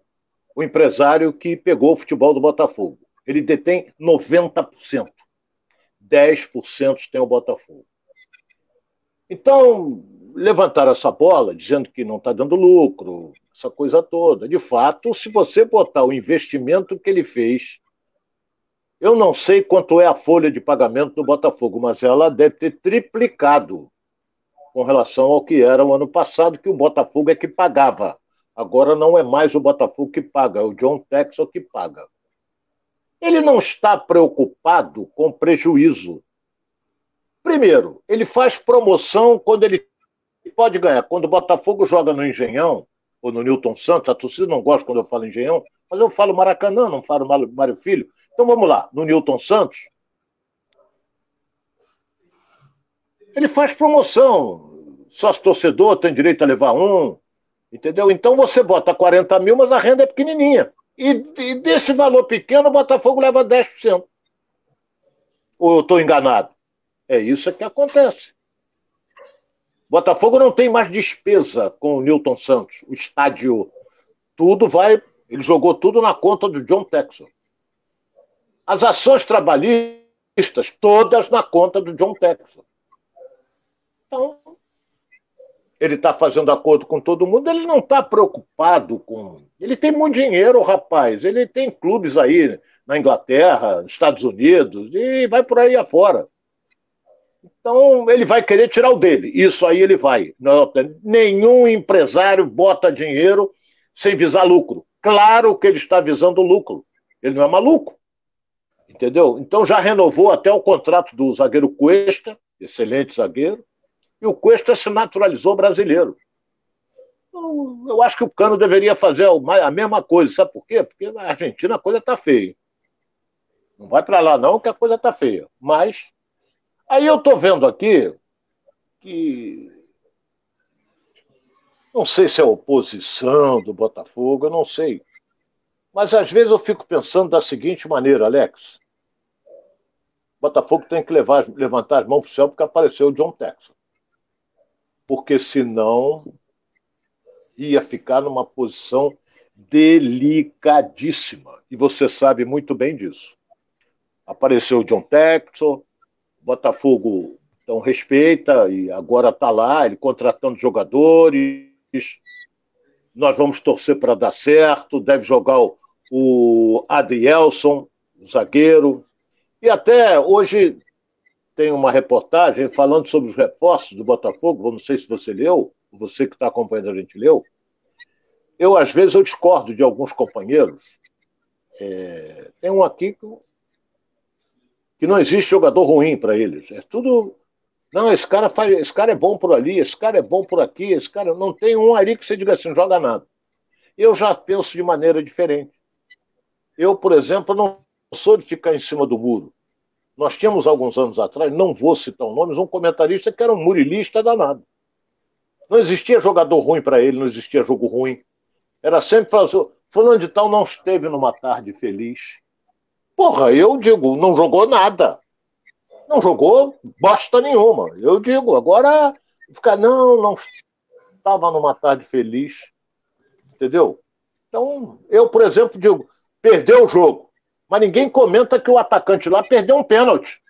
o empresário que pegou o futebol do Botafogo. Ele detém 90%. 10% tem o Botafogo. Então, levantaram essa bola dizendo que não está dando lucro, essa coisa toda. De fato, se você botar o investimento que ele fez, eu não sei quanto é a folha de pagamento do Botafogo, mas ela deve ter triplicado com relação ao que era o ano passado, que o Botafogo é que pagava. Agora não é mais o Botafogo que paga, é o John Texel que paga. Ele não está preocupado com prejuízo. Primeiro, ele faz promoção quando ele pode ganhar. Quando o Botafogo joga no Engenhão, ou no Newton Santos, a torcida não gosta quando eu falo Engenhão, mas eu falo Maracanã, não falo Mário Filho. Então vamos lá, no Newton Santos, ele faz promoção. Sócio torcedor tem direito a levar um, entendeu? Então você bota 40 mil, mas a renda é pequenininha. E, e desse valor pequeno, o Botafogo leva 10%. Ou eu estou enganado? É isso que acontece. Botafogo não tem mais despesa com o Newton Santos, o estádio. Tudo vai. Ele jogou tudo na conta do John Texel. As ações trabalhistas, todas na conta do John Texel. Então, ele está fazendo acordo com todo mundo, ele não está preocupado com. Ele tem muito dinheiro, rapaz. Ele tem clubes aí na Inglaterra, nos Estados Unidos, e vai por aí afora. Então, ele vai querer tirar o dele. Isso aí ele vai. Nenhum empresário bota dinheiro sem visar lucro. Claro que ele está visando lucro. Ele não é maluco. Entendeu? Então já renovou até o contrato do zagueiro Cuesta, excelente zagueiro e o Cuesta se naturalizou brasileiro. Então, eu acho que o Cano deveria fazer a mesma coisa. Sabe por quê? Porque na Argentina a coisa está feia. Não vai para lá não, que a coisa está feia. Mas aí eu estou vendo aqui que não sei se é oposição do Botafogo, eu não sei. Mas às vezes eu fico pensando da seguinte maneira, Alex. Botafogo tem que levar, levantar as mãos para o céu porque apareceu o John Texas. Porque senão ia ficar numa posição delicadíssima. E você sabe muito bem disso. Apareceu o John Texon, Botafogo então respeita e agora está lá, ele contratando jogadores. Nós vamos torcer para dar certo. Deve jogar o, o Adrielson, o zagueiro. E até hoje tem uma reportagem falando sobre os reforços do Botafogo. Não sei se você leu, você que está acompanhando a gente leu. Eu, às vezes, eu discordo de alguns companheiros. É, tem um aqui que, que não existe jogador ruim para eles. É tudo. Não, esse cara faz, esse cara é bom por ali, esse cara é bom por aqui, esse cara não tem um ali que você diga assim, joga nada. Eu já penso de maneira diferente. Eu, por exemplo, não sou de ficar em cima do muro. Nós tínhamos alguns anos atrás, não vou citar nomes, um comentarista que era um murilista danado. Não existia jogador ruim para ele, não existia jogo ruim. Era sempre fazer. Fulano de tal não esteve numa tarde feliz. Porra, eu digo, não jogou nada. Não jogou bosta nenhuma. Eu digo, agora ficar, não, não estava numa tarde feliz. Entendeu? Então, eu, por exemplo, digo, perdeu o jogo. Mas ninguém comenta que o atacante lá perdeu um pênalti.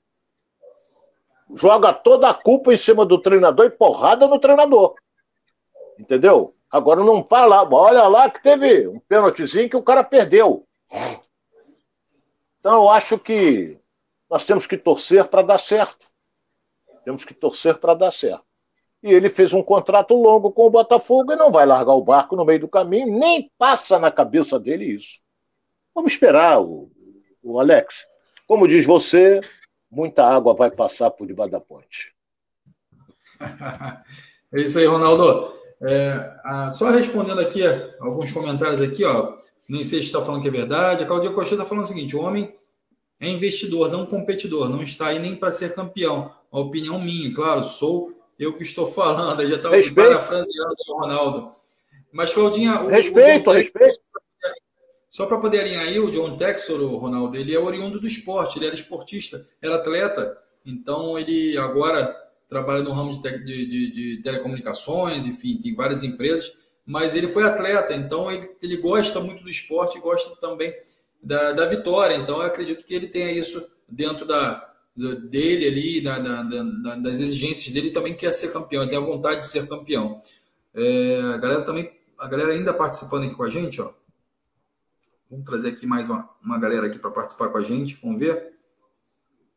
Joga toda a culpa em cima do treinador e porrada no treinador. Entendeu? Agora não fala, olha lá que teve um pênaltizinho que o cara perdeu. Então eu acho que nós temos que torcer para dar certo. Temos que torcer para dar certo. E ele fez um contrato longo com o Botafogo e não vai largar o barco no meio do caminho, nem passa na cabeça dele isso. Vamos esperar, o, o Alex. Como diz você, muita água vai passar por debaixo da ponte. é isso aí, Ronaldo. É, a, só respondendo aqui alguns comentários aqui, ó. Nem sei se está falando que é verdade. A Claudia Costa está falando o seguinte: o homem é investidor, não competidor, não está aí nem para ser campeão. A opinião minha, claro, sou eu que estou falando. Eu já estava parafraseando o Ronaldo. Mas, Claudinha. O, respeito, o respeito. Só para poder alinhar aí, o John Texor, o Ronaldo, ele é oriundo do esporte, ele era esportista, era atleta. Então, ele agora trabalha no ramo de, de, de, de, telecomunicações, enfim, tem várias empresas, mas ele foi atleta, então ele, ele gosta muito do esporte e gosta também da, da vitória. Então eu acredito que ele tenha isso dentro da, dele ali, da, da, das exigências dele, também quer ser campeão, tem a vontade de ser campeão. É, a galera também, a galera ainda participando aqui com a gente, ó. Vamos trazer aqui mais uma, uma galera aqui para participar com a gente, vamos ver.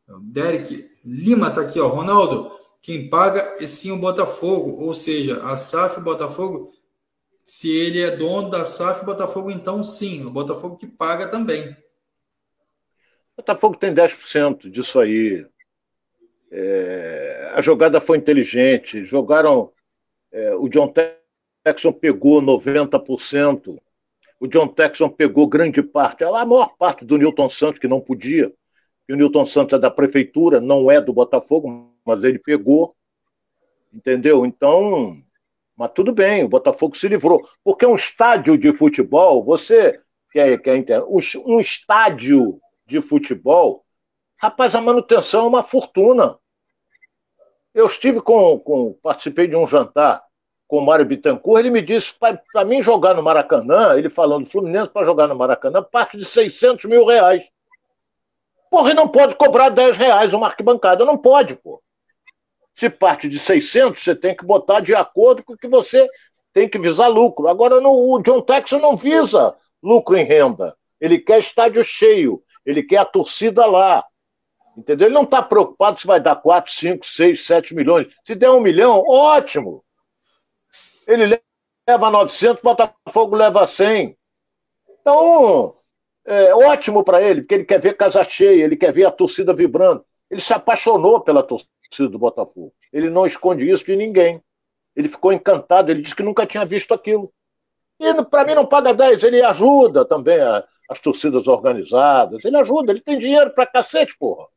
O Derek Lima está aqui, ó. Ronaldo, quem paga é sim o Botafogo, ou seja, a SAF Botafogo, se ele é dono da SAF Botafogo, então sim, o Botafogo que paga também. O Botafogo tem 10% disso aí. É, a jogada foi inteligente. Jogaram. É, o John Texon pegou 90%. O John Texon pegou grande parte, a maior parte do Newton Santos, que não podia. E o Newton Santos é da prefeitura, não é do Botafogo, mas ele pegou, entendeu? Então, mas tudo bem, o Botafogo se livrou. Porque um estádio de futebol, você quer, quer entender, um estádio de futebol, rapaz, a manutenção é uma fortuna. Eu estive com, com participei de um jantar com o Mário Bittencourt, ele me disse, para mim jogar no Maracanã, ele falando, Fluminense para jogar no Maracanã, parte de 600 mil reais. Porra, e não pode cobrar 10 reais uma arquibancada, não pode, pô. Se parte de 600, você tem que botar de acordo com o que você tem que visar lucro. Agora, no, o John Texas não visa lucro em renda. Ele quer estádio cheio, ele quer a torcida lá. Entendeu? Ele não está preocupado se vai dar 4, 5, 6, 7 milhões. Se der um milhão, ótimo. Ele leva 900, Botafogo leva 100. Então, é ótimo para ele, porque ele quer ver casa cheia, ele quer ver a torcida vibrando. Ele se apaixonou pela torcida do Botafogo. Ele não esconde isso de ninguém. Ele ficou encantado, ele disse que nunca tinha visto aquilo. E para mim não paga 10, ele ajuda também a, as torcidas organizadas, ele ajuda, ele tem dinheiro para cacete, porra.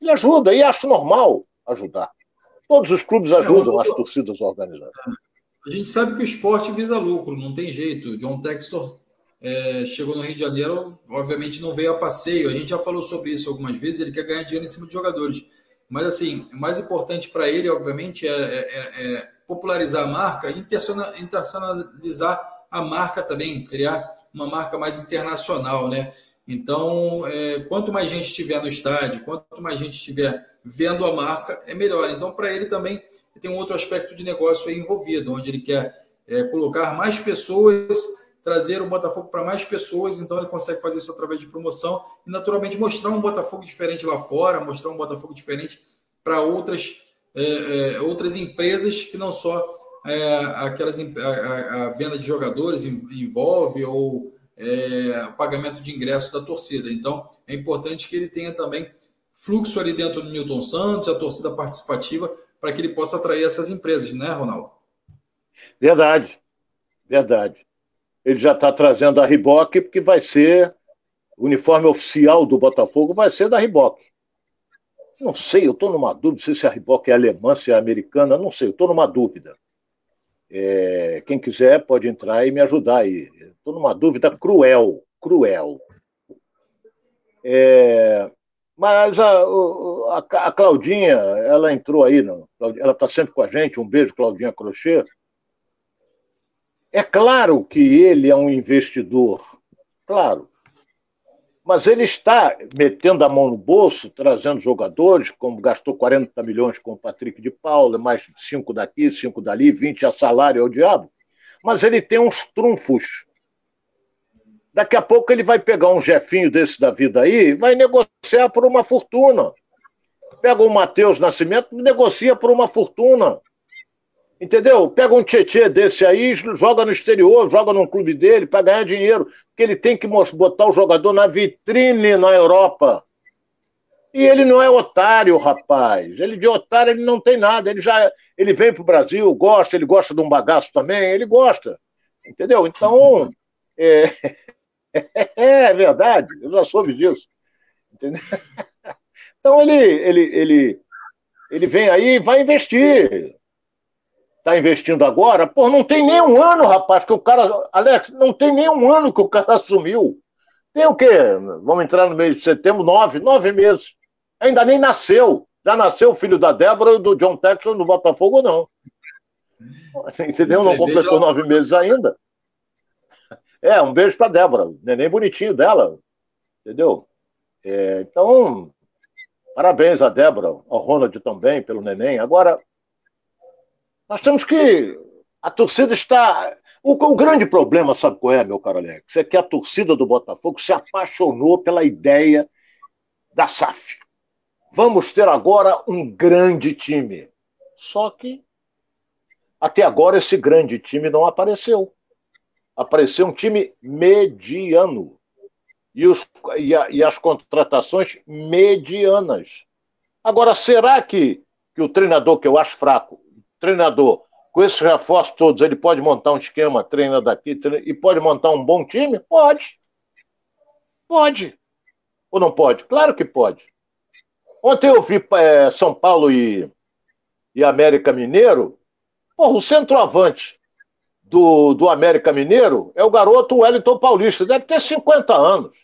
Ele ajuda, e acho normal ajudar. Todos os clubes ajudam é, as torcidas organizadas. A gente sabe que o esporte visa lucro, não tem jeito. John Textor é, chegou no Rio de Janeiro, obviamente não veio a passeio. A gente já falou sobre isso algumas vezes. Ele quer ganhar dinheiro em cima de jogadores. Mas, assim, o mais importante para ele, obviamente, é, é, é, é popularizar a marca e internacionalizar a marca também, criar uma marca mais internacional, né? Então, é, quanto mais gente estiver no estádio, quanto mais gente estiver vendo a marca, é melhor. Então, para ele também tem um outro aspecto de negócio aí envolvido, onde ele quer é, colocar mais pessoas trazer o Botafogo para mais pessoas, então ele consegue fazer isso através de promoção e naturalmente mostrar um Botafogo diferente lá fora, mostrar um Botafogo diferente para outras, é, é, outras empresas que não só é, aquelas a, a, venda de jogadores envolve ou é, o pagamento de ingressos da torcida. Então é importante que ele tenha também fluxo ali dentro do Newton Santos, a torcida participativa, para que ele possa atrair essas empresas, né, Ronaldo? Verdade, verdade ele já está trazendo a Riboc, porque vai ser o uniforme oficial do Botafogo vai ser da Riboc. Não sei, eu estou numa dúvida se a Riboc é alemã, se é americana, não sei, eu estou numa dúvida. É, quem quiser pode entrar e me ajudar aí. Estou numa dúvida cruel, cruel. É, mas a, a, a, Claudinha, ela entrou aí, não, ela está sempre com a gente. Um beijo, Claudinha Crochê. É claro que ele é um investidor, claro. Mas ele está metendo a mão no bolso, trazendo jogadores, como gastou 40 milhões com o Patrick de Paula, mais cinco daqui, cinco dali, 20 a salário ao diabo. Mas ele tem uns trunfos. Daqui a pouco ele vai pegar um jefinho desse da vida aí vai negociar por uma fortuna. Pega o Matheus Nascimento negocia por uma fortuna. Entendeu? Pega um Tietê desse aí, joga no exterior, joga num clube dele para ganhar dinheiro. Porque ele tem que botar o jogador na vitrine na Europa. E ele não é otário, rapaz. Ele de otário ele não tem nada. Ele já ele vem para o Brasil, gosta, ele gosta de um bagaço também, ele gosta. Entendeu? Então, é, é verdade, eu já soube disso. Entendeu? Então ele, ele, ele, ele vem aí e vai investir está investindo agora, pô, não tem nem um ano, rapaz, que o cara. Alex, não tem nem um ano que o cara assumiu. Tem o quê? Vamos entrar no mês de setembro, nove, nove meses. Ainda nem nasceu. Já nasceu o filho da Débora do John Texon do Botafogo não? Entendeu? Não completou nove meses ainda. É, um beijo para Débora. Neném bonitinho dela. Entendeu? É, então, parabéns a Débora, ao Ronald também, pelo neném. Agora, nós temos que. A torcida está. O, o, grande problema, sabe qual é, meu caro Alex? É que a torcida do Botafogo se apaixonou pela ideia da SAF. Vamos ter agora um grande time. Só que, até agora, esse grande time não apareceu. Apareceu um time mediano. E, os, e, a, e as contratações medianas. Agora, será que, que o treinador, que eu acho fraco, treinador, com esses reforços todos, ele pode montar um esquema, treina daqui, treina, e pode montar um bom time? Pode. Pode. Ou não pode? Claro que pode. Ontem eu vi é, São Paulo e, e América Mineiro. Porra, o centroavante do, do América Mineiro é o garoto Wellington Paulista. Deve ter 50 anos.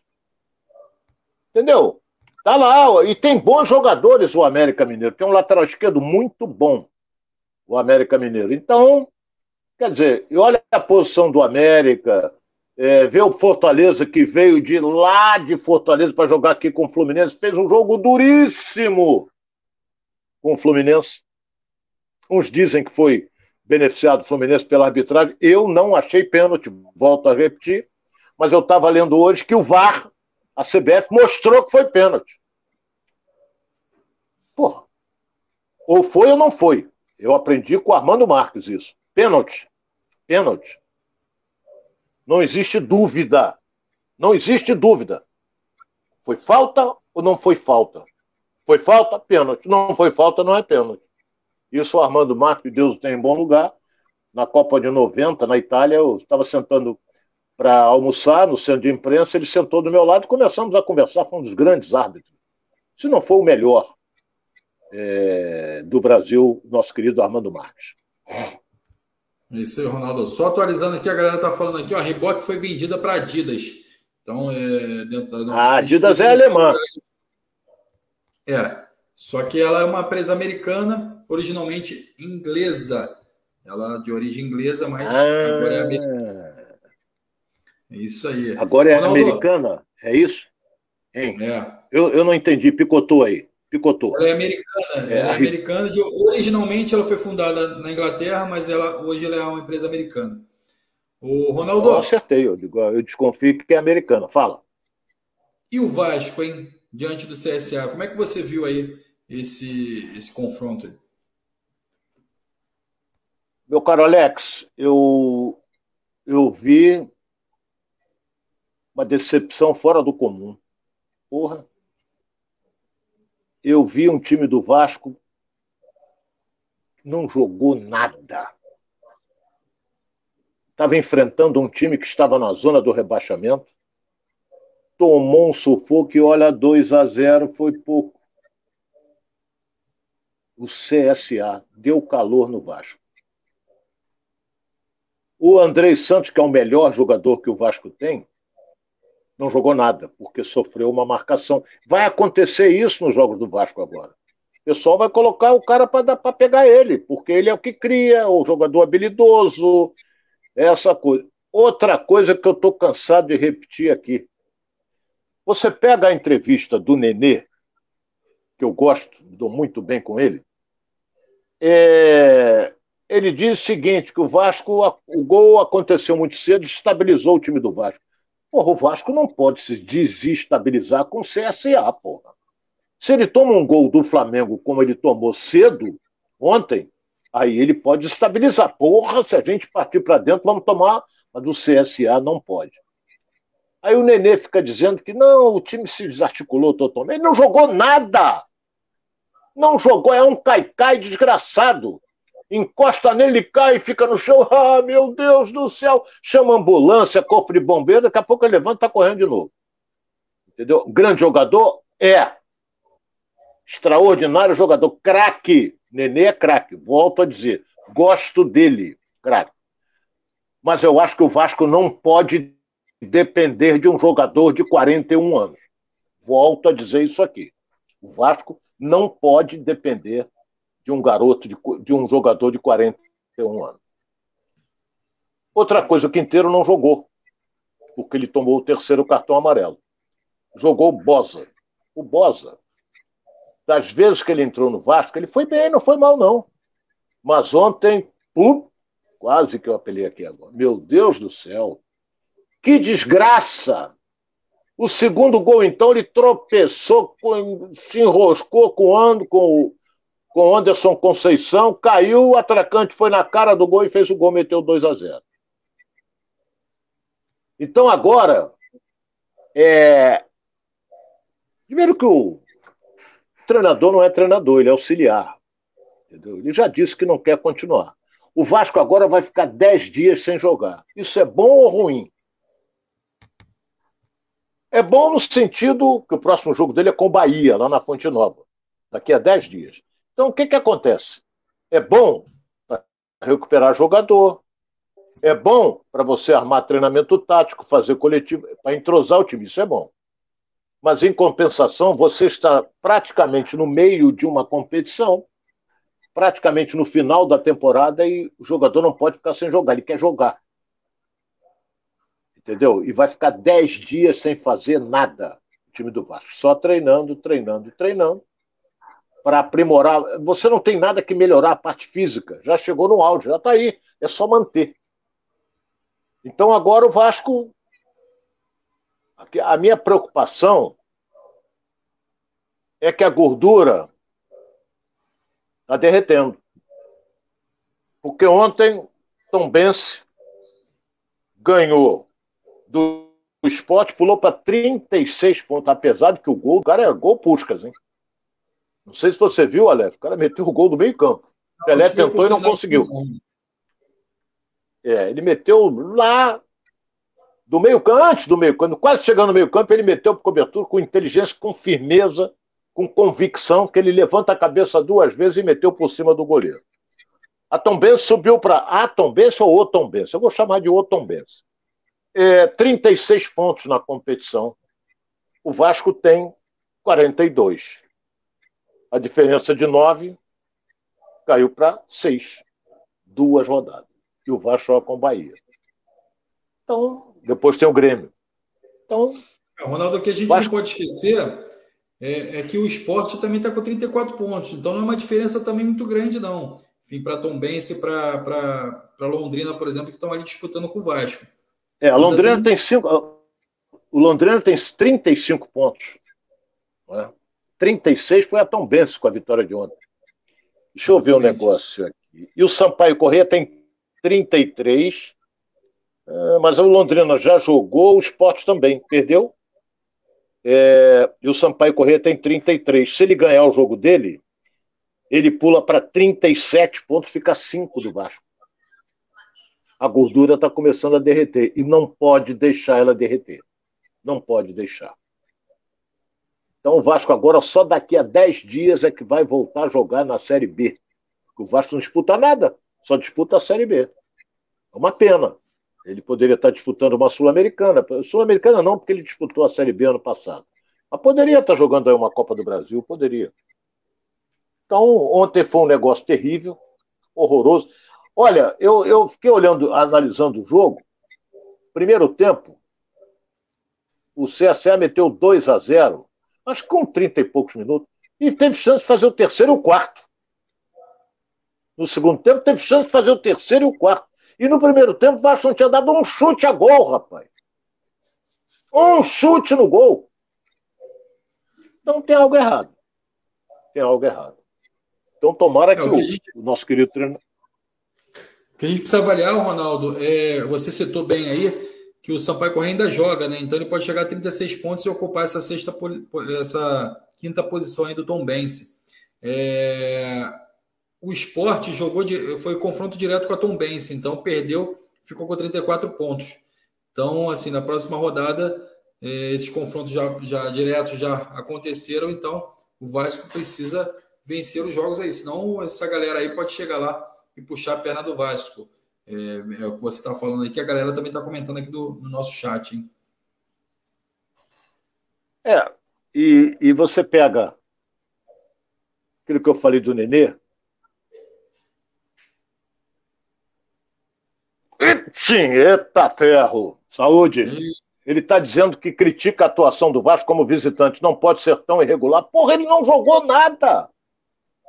Entendeu? Tá lá. E tem bons jogadores o América Mineiro. Tem um lateral esquerdo muito bom o América Mineiro. Então, quer dizer, e olha a posição do América, é, vê o Fortaleza que veio de lá de Fortaleza para jogar aqui com o Fluminense, fez um jogo duríssimo com o Fluminense. Uns dizem que foi beneficiado Fluminense pela arbitragem. Eu não achei pênalti, volto a repetir, mas eu estava lendo hoje que o VAR, a CBF, mostrou que foi pênalti. Porra. Ou foi ou não foi. Eu aprendi com o Armando Marques isso. Pênalti. Pênalti. Não existe dúvida. Não existe dúvida. Foi falta ou não foi falta? Foi falta, pênalti. Não foi falta, não é pênalti. Isso o Armando Marques, Deus tem em bom lugar. Na Copa de 90, na Itália, eu estava sentando para almoçar no centro de imprensa, ele sentou do meu lado e começamos a conversar com um dos grandes árbitros. Se não for o melhor, é, do Brasil, nosso querido Armando Marques. É isso aí, Ronaldo. Só atualizando aqui, a galera tá falando aqui, ó, a Reebok foi vendida para Adidas. Então, é, dentro da nossa a Adidas é alemã. É, só que ela é uma empresa americana, originalmente inglesa. Ela de origem inglesa, mas ah. agora é americana. É isso aí. Agora é Ronaldo, americana? É isso? Hein? É. Eu, eu não entendi, picotou aí. Picotou. Ela é americana. É, ela é americana. De, originalmente ela foi fundada na Inglaterra, mas ela, hoje ela é uma empresa americana. O Ronaldo. Eu acertei, eu, digo, eu desconfio que é americana. Fala. E o Vasco, hein? Diante do CSA, como é que você viu aí esse, esse confronto? Meu caro Alex, eu, eu vi uma decepção fora do comum. Porra. Eu vi um time do Vasco que não jogou nada. Estava enfrentando um time que estava na zona do rebaixamento. Tomou um sufoco e olha, 2 a 0 foi pouco. O CSA deu calor no Vasco. O Andrei Santos, que é o melhor jogador que o Vasco tem, não jogou nada, porque sofreu uma marcação. Vai acontecer isso nos jogos do Vasco agora. O pessoal vai colocar o cara para pegar ele, porque ele é o que cria, o jogador habilidoso, essa coisa. Outra coisa que eu estou cansado de repetir aqui. Você pega a entrevista do Nenê, que eu gosto, dou muito bem com ele. É, ele diz o seguinte: que o Vasco, o gol aconteceu muito cedo, estabilizou o time do Vasco. Porra, o Vasco não pode se desestabilizar com o CSA, porra. Se ele toma um gol do Flamengo como ele tomou cedo, ontem, aí ele pode estabilizar. Porra, se a gente partir para dentro, vamos tomar, mas do CSA não pode. Aí o Nenê fica dizendo que não, o time se desarticulou totalmente. Ele não jogou nada. Não jogou, é um caicai desgraçado encosta nele, cai, fica no chão. Ah, meu Deus do céu! Chama ambulância, corpo de bombeiro, daqui a pouco ele levanta e tá correndo de novo. Entendeu? Grande jogador? É. Extraordinário jogador, craque. Nenê é craque, volto a dizer. Gosto dele, craque. Mas eu acho que o Vasco não pode depender de um jogador de 41 anos. Volto a dizer isso aqui. O Vasco não pode depender de um garoto, de, de um jogador de 41 anos. Outra coisa, o Quinteiro não jogou, porque ele tomou o terceiro cartão amarelo. Jogou o Bosa. O Bosa, das vezes que ele entrou no Vasco, ele foi bem, não foi mal, não. Mas ontem, pum, quase que eu apelei aqui agora. Meu Deus do céu! Que desgraça! O segundo gol, então, ele tropeçou, se enroscou com, com com Anderson Conceição, caiu, o atracante foi na cara do gol e fez o gol, meteu 2 a 0 Então agora, é... primeiro que o treinador não é treinador, ele é auxiliar. Entendeu? Ele já disse que não quer continuar. O Vasco agora vai ficar 10 dias sem jogar. Isso é bom ou ruim? É bom no sentido que o próximo jogo dele é com o Bahia, lá na Fonte Nova, daqui a 10 dias. Então, o que, que acontece? É bom para recuperar jogador, é bom para você armar treinamento tático, fazer coletivo, para entrosar o time, isso é bom. Mas, em compensação, você está praticamente no meio de uma competição, praticamente no final da temporada, e o jogador não pode ficar sem jogar, ele quer jogar. Entendeu? E vai ficar 10 dias sem fazer nada, o time do Vasco, só treinando, treinando, treinando para aprimorar. Você não tem nada que melhorar a parte física. Já chegou no áudio, já está aí. É só manter. Então agora o Vasco. A minha preocupação é que a gordura está derretendo. Porque ontem Tom Bense ganhou do esporte, pulou para 36 pontos, apesar de que o gol, o cara é gol Puscas, hein? Não sei se você viu, Alex, o cara meteu o gol do meio campo. O Pelé tentou e não conseguiu. É, ele meteu lá do meio campo, antes do meio campo, quase chegando no meio campo, ele meteu para cobertura com inteligência, com firmeza, com convicção, que ele levanta a cabeça duas vezes e meteu por cima do goleiro. A Tombense subiu para a Tombense ou o Tombense? Eu vou chamar de o Tombense. É, 36 pontos na competição. O Vasco tem 42. A diferença de 9 caiu para 6. Duas rodadas. E o Vasco joga com o Bahia. Então, depois tem o Grêmio. Então. É, Ronaldo, o que a gente Vasco... não pode esquecer é, é, que o esporte também está com 34 pontos. Então não é uma diferença também muito grande, não. Enfim, para Tom Bense e para Londrina, por exemplo, que estão ali disputando com o Vasco. É, a Londrina tem cinco. O Londrina tem 35 pontos. Né? 36 foi a Tom Bense com a vitória de ontem. Deixa eu ver o um negócio aqui. E o Sampaio Corrêa tem 33. É, mas o Londrina já jogou, o Sport também. Perdeu? É, e o Sampaio Corrêa tem 33. Se ele ganhar o jogo dele, ele pula para 37 pontos, fica 5 do Vasco. A gordura está começando a derreter e não pode deixar ela derreter. Não pode deixar. Então o Vasco agora só daqui a 10 dias é que vai voltar a jogar na Série B. O Vasco não disputa nada, só disputa a Série B. É uma pena. Ele poderia estar disputando uma Sul-Americana. Sul-Americana não, porque ele disputou a Série B ano passado. Mas poderia estar jogando aí uma Copa do Brasil, poderia. Então, ontem foi um negócio terrível, horroroso. Olha, eu, eu fiquei olhando, analisando o jogo. Primeiro tempo, o CSA meteu 2 a 0 acho que com 30 e poucos minutos, e teve chance de fazer o terceiro e o quarto. No segundo tempo, teve chance de fazer o terceiro e o quarto. E no primeiro tempo, o Vasco não tinha dado um chute a gol, rapaz. Um chute no gol. Então tem algo errado. Tem algo errado. Então tomara que, é, que o, gente... o, nosso querido treinador. O que a gente precisa avaliar, Ronaldo, é, você citou bem aí que o Sampaio Correia ainda joga, né? Então ele pode chegar a 36 pontos e ocupar essa sexta, essa quinta posição aí do Tom Bense. É, o esporte jogou de, foi confronto direto com a Tom Bense, então perdeu, ficou com 34 pontos. Então, assim, na próxima rodada, é, esses confrontos já, já diretos já aconteceram, então o Vasco precisa vencer os jogos aí, senão essa galera aí pode chegar lá e puxar a perna do Vasco. É, é o que você está falando aí, que a galera também está comentando aqui do, no nosso chat, hein? É, e, e você pega aquilo que eu falei do Nenê. Sim, eita ferro! Saúde! Ele está dizendo que critica a atuação do Vasco como visitante, não pode ser tão irregular. Porra, ele não jogou nada!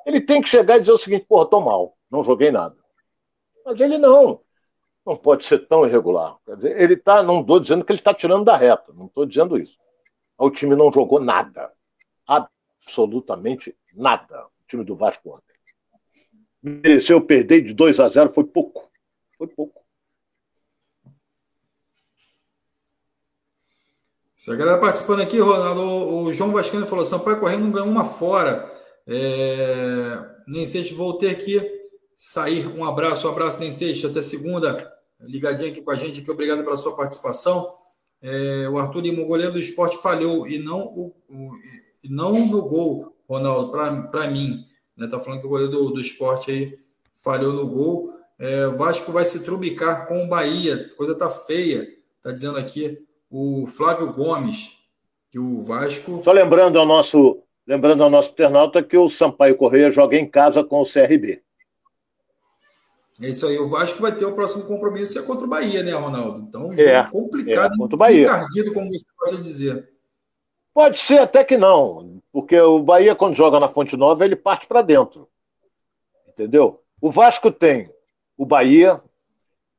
Ele tem que chegar e dizer o seguinte: porra, tô mal, não joguei nada. Mas ele não. Não pode ser tão irregular. Quer dizer, ele está, não estou dizendo que ele está tirando da reta, não estou dizendo isso. O time não jogou nada. Absolutamente nada. O time do Vasco ontem. Mereceu perder de 2 a 0, foi pouco. Foi pouco. Se a galera participando aqui, Ronaldo, o João Vascano falou: Sampaio correndo não ganhou uma fora. É... Nem sei se vou ter que sair. Um abraço, um abraço, nem sei até segunda. Ligadinho aqui com a gente aqui, obrigado pela sua participação. É... o Arthur Lima, o goleiro do esporte, falhou e não, o, o não no gol, Ronaldo, para mim. Né? Tá falando que o goleiro do, do esporte aí falhou no gol. É, Vasco vai se trubicar com o Bahia, coisa tá feia, tá dizendo aqui o Flávio Gomes, que o Vasco. Só lembrando ao nosso, lembrando ao nosso internauta que o Sampaio Correia joga em casa com o CRB. É isso aí, o Vasco vai ter o próximo compromisso é contra o Bahia, né, Ronaldo? Então, é, complicado, é, contra o Bahia. encardido, como você pode dizer. Pode ser até que não, porque o Bahia, quando joga na Fonte Nova, ele parte para dentro. Entendeu? O Vasco tem o Bahia,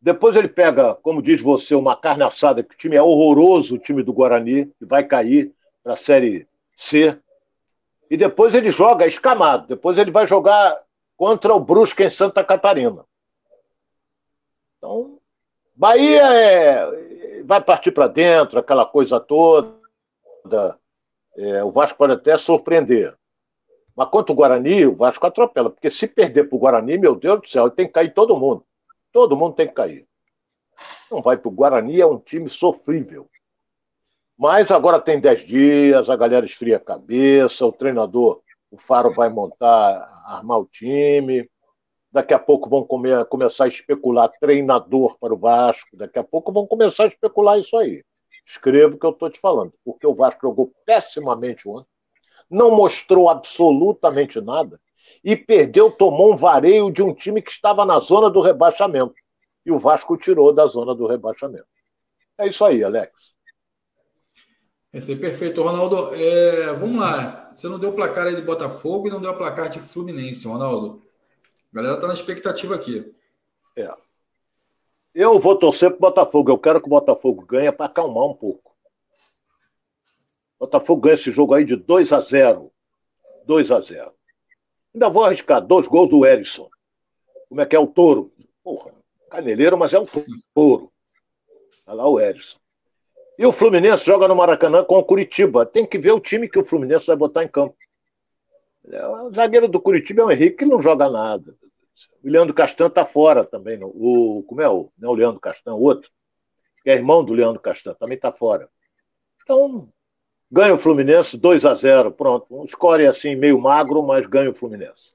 depois ele pega, como diz você, uma carne assada, que o time é horroroso, o time do Guarani, que vai cair para a Série C. E depois ele joga escamado. Depois ele vai jogar contra o Brusque em Santa Catarina. Então, Bahia é, vai partir para dentro, aquela coisa toda. É, o Vasco pode até surpreender. Mas contra o Guarani, o Vasco atropela. Porque se perder para o Guarani, meu Deus do céu, tem que cair todo mundo. Todo mundo tem que cair. Não vai para o Guarani, é um time sofrível. Mas agora tem 10 dias, a galera esfria a cabeça, o treinador, o Faro vai montar, armar o time. Daqui a pouco vão comer, começar a especular treinador para o Vasco. Daqui a pouco vão começar a especular isso aí. Escreva o que eu estou te falando. Porque o Vasco jogou pessimamente ontem, não mostrou absolutamente nada e perdeu, tomou um vareio de um time que estava na zona do rebaixamento. E o Vasco tirou da zona do rebaixamento. É isso aí, Alex. Esse aí, perfeito. Ronaldo, é, vamos lá. Você não deu placar aí do Botafogo e não deu placar de Fluminense, Ronaldo. A galera está na expectativa aqui. É. Eu vou torcer pro Botafogo. Eu quero que o Botafogo ganhe para acalmar um pouco. O Botafogo ganha esse jogo aí de 2 a 0 2 a 0 Ainda vou arriscar dois gols do Erisson. Como é que é o touro? Porra, caneleiro, mas é um touro. Olha lá o Erisson. E o Fluminense joga no Maracanã com o Curitiba. Tem que ver o time que o Fluminense vai botar em campo. É, o zagueiro do Curitiba é o Henrique, que não joga nada. O Leandro Castan está fora também. O, como é o, não é o Leandro Castan, o outro, que é irmão do Leandro Castan, também está fora. Então, ganha o Fluminense 2 a 0 pronto. Um score assim meio magro, mas ganha o Fluminense.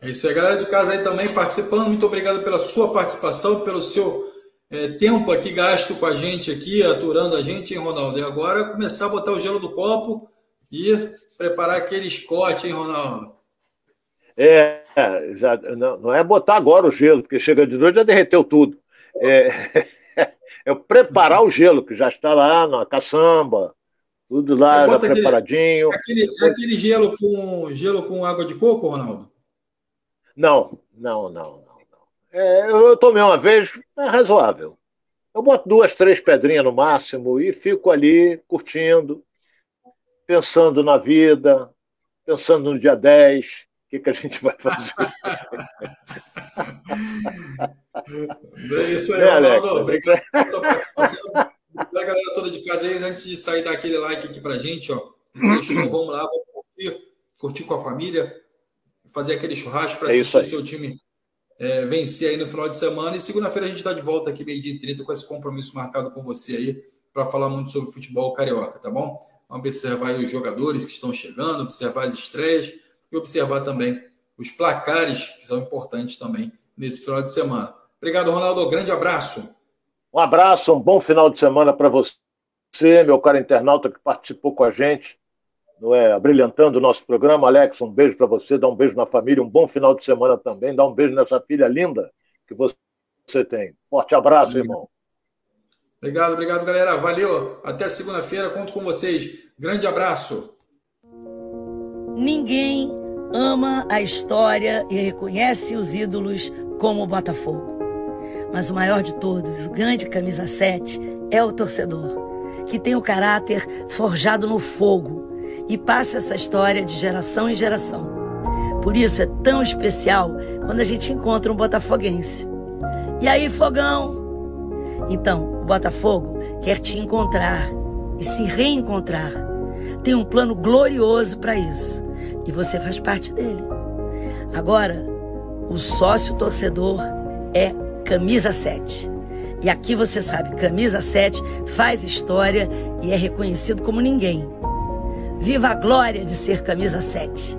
É isso aí, galera de casa aí também participando. Muito obrigado pela sua participação, pelo seu é, tempo aqui gasto com a gente aqui, aturando a gente, hein, Ronaldo? E agora começar a botar o gelo do copo e preparar aquele Scott, hein, Ronaldo? É, já, não, não, é botar agora o gelo, porque chega de noite já derreteu tudo. É, é preparar o gelo, que já está lá na caçamba, tudo lá já aquele, preparadinho. Aquele, aquele gelo com gelo com água de coco, Ronaldo? Não, não, não, não. É, eu tomei uma vez, é razoável. Eu boto duas, três pedrinhas no máximo e fico ali curtindo, pensando na vida, pensando no dia 10, o que, que a gente vai fazer. é isso aí, é, Ronaldo. Obrigado pela sua participação. galera toda de casa aí, antes de sair daquele like aqui pra gente, ó. vamos lá, vamos curtir, curtir com a família, fazer aquele churrasco para é assistir o seu time é, vencer aí no final de semana. E segunda-feira a gente está de volta aqui, meio-dia e 30, com esse compromisso marcado com você aí, para falar muito sobre futebol carioca, tá bom? Observar os jogadores que estão chegando, observar as estreias e observar também os placares, que são importantes também nesse final de semana. Obrigado, Ronaldo. Grande abraço. Um abraço, um bom final de semana para você, meu caro internauta que participou com a gente, não é, abrilhantando o nosso programa. Alex, um beijo para você, dá um beijo na família, um bom final de semana também, dá um beijo nessa filha linda que você tem. Forte abraço, irmão. Obrigado, obrigado, galera. Valeu. Até segunda-feira. Conto com vocês. Grande abraço. Ninguém ama a história e reconhece os ídolos como o Botafogo. Mas o maior de todos, o grande camisa 7, é o torcedor, que tem o caráter forjado no fogo e passa essa história de geração em geração. Por isso é tão especial quando a gente encontra um botafoguense. E aí, fogão? Então, Botafogo quer te encontrar e se reencontrar. Tem um plano glorioso para isso e você faz parte dele. Agora, o sócio torcedor é Camisa 7. E aqui você sabe, Camisa 7 faz história e é reconhecido como ninguém. Viva a glória de ser Camisa 7.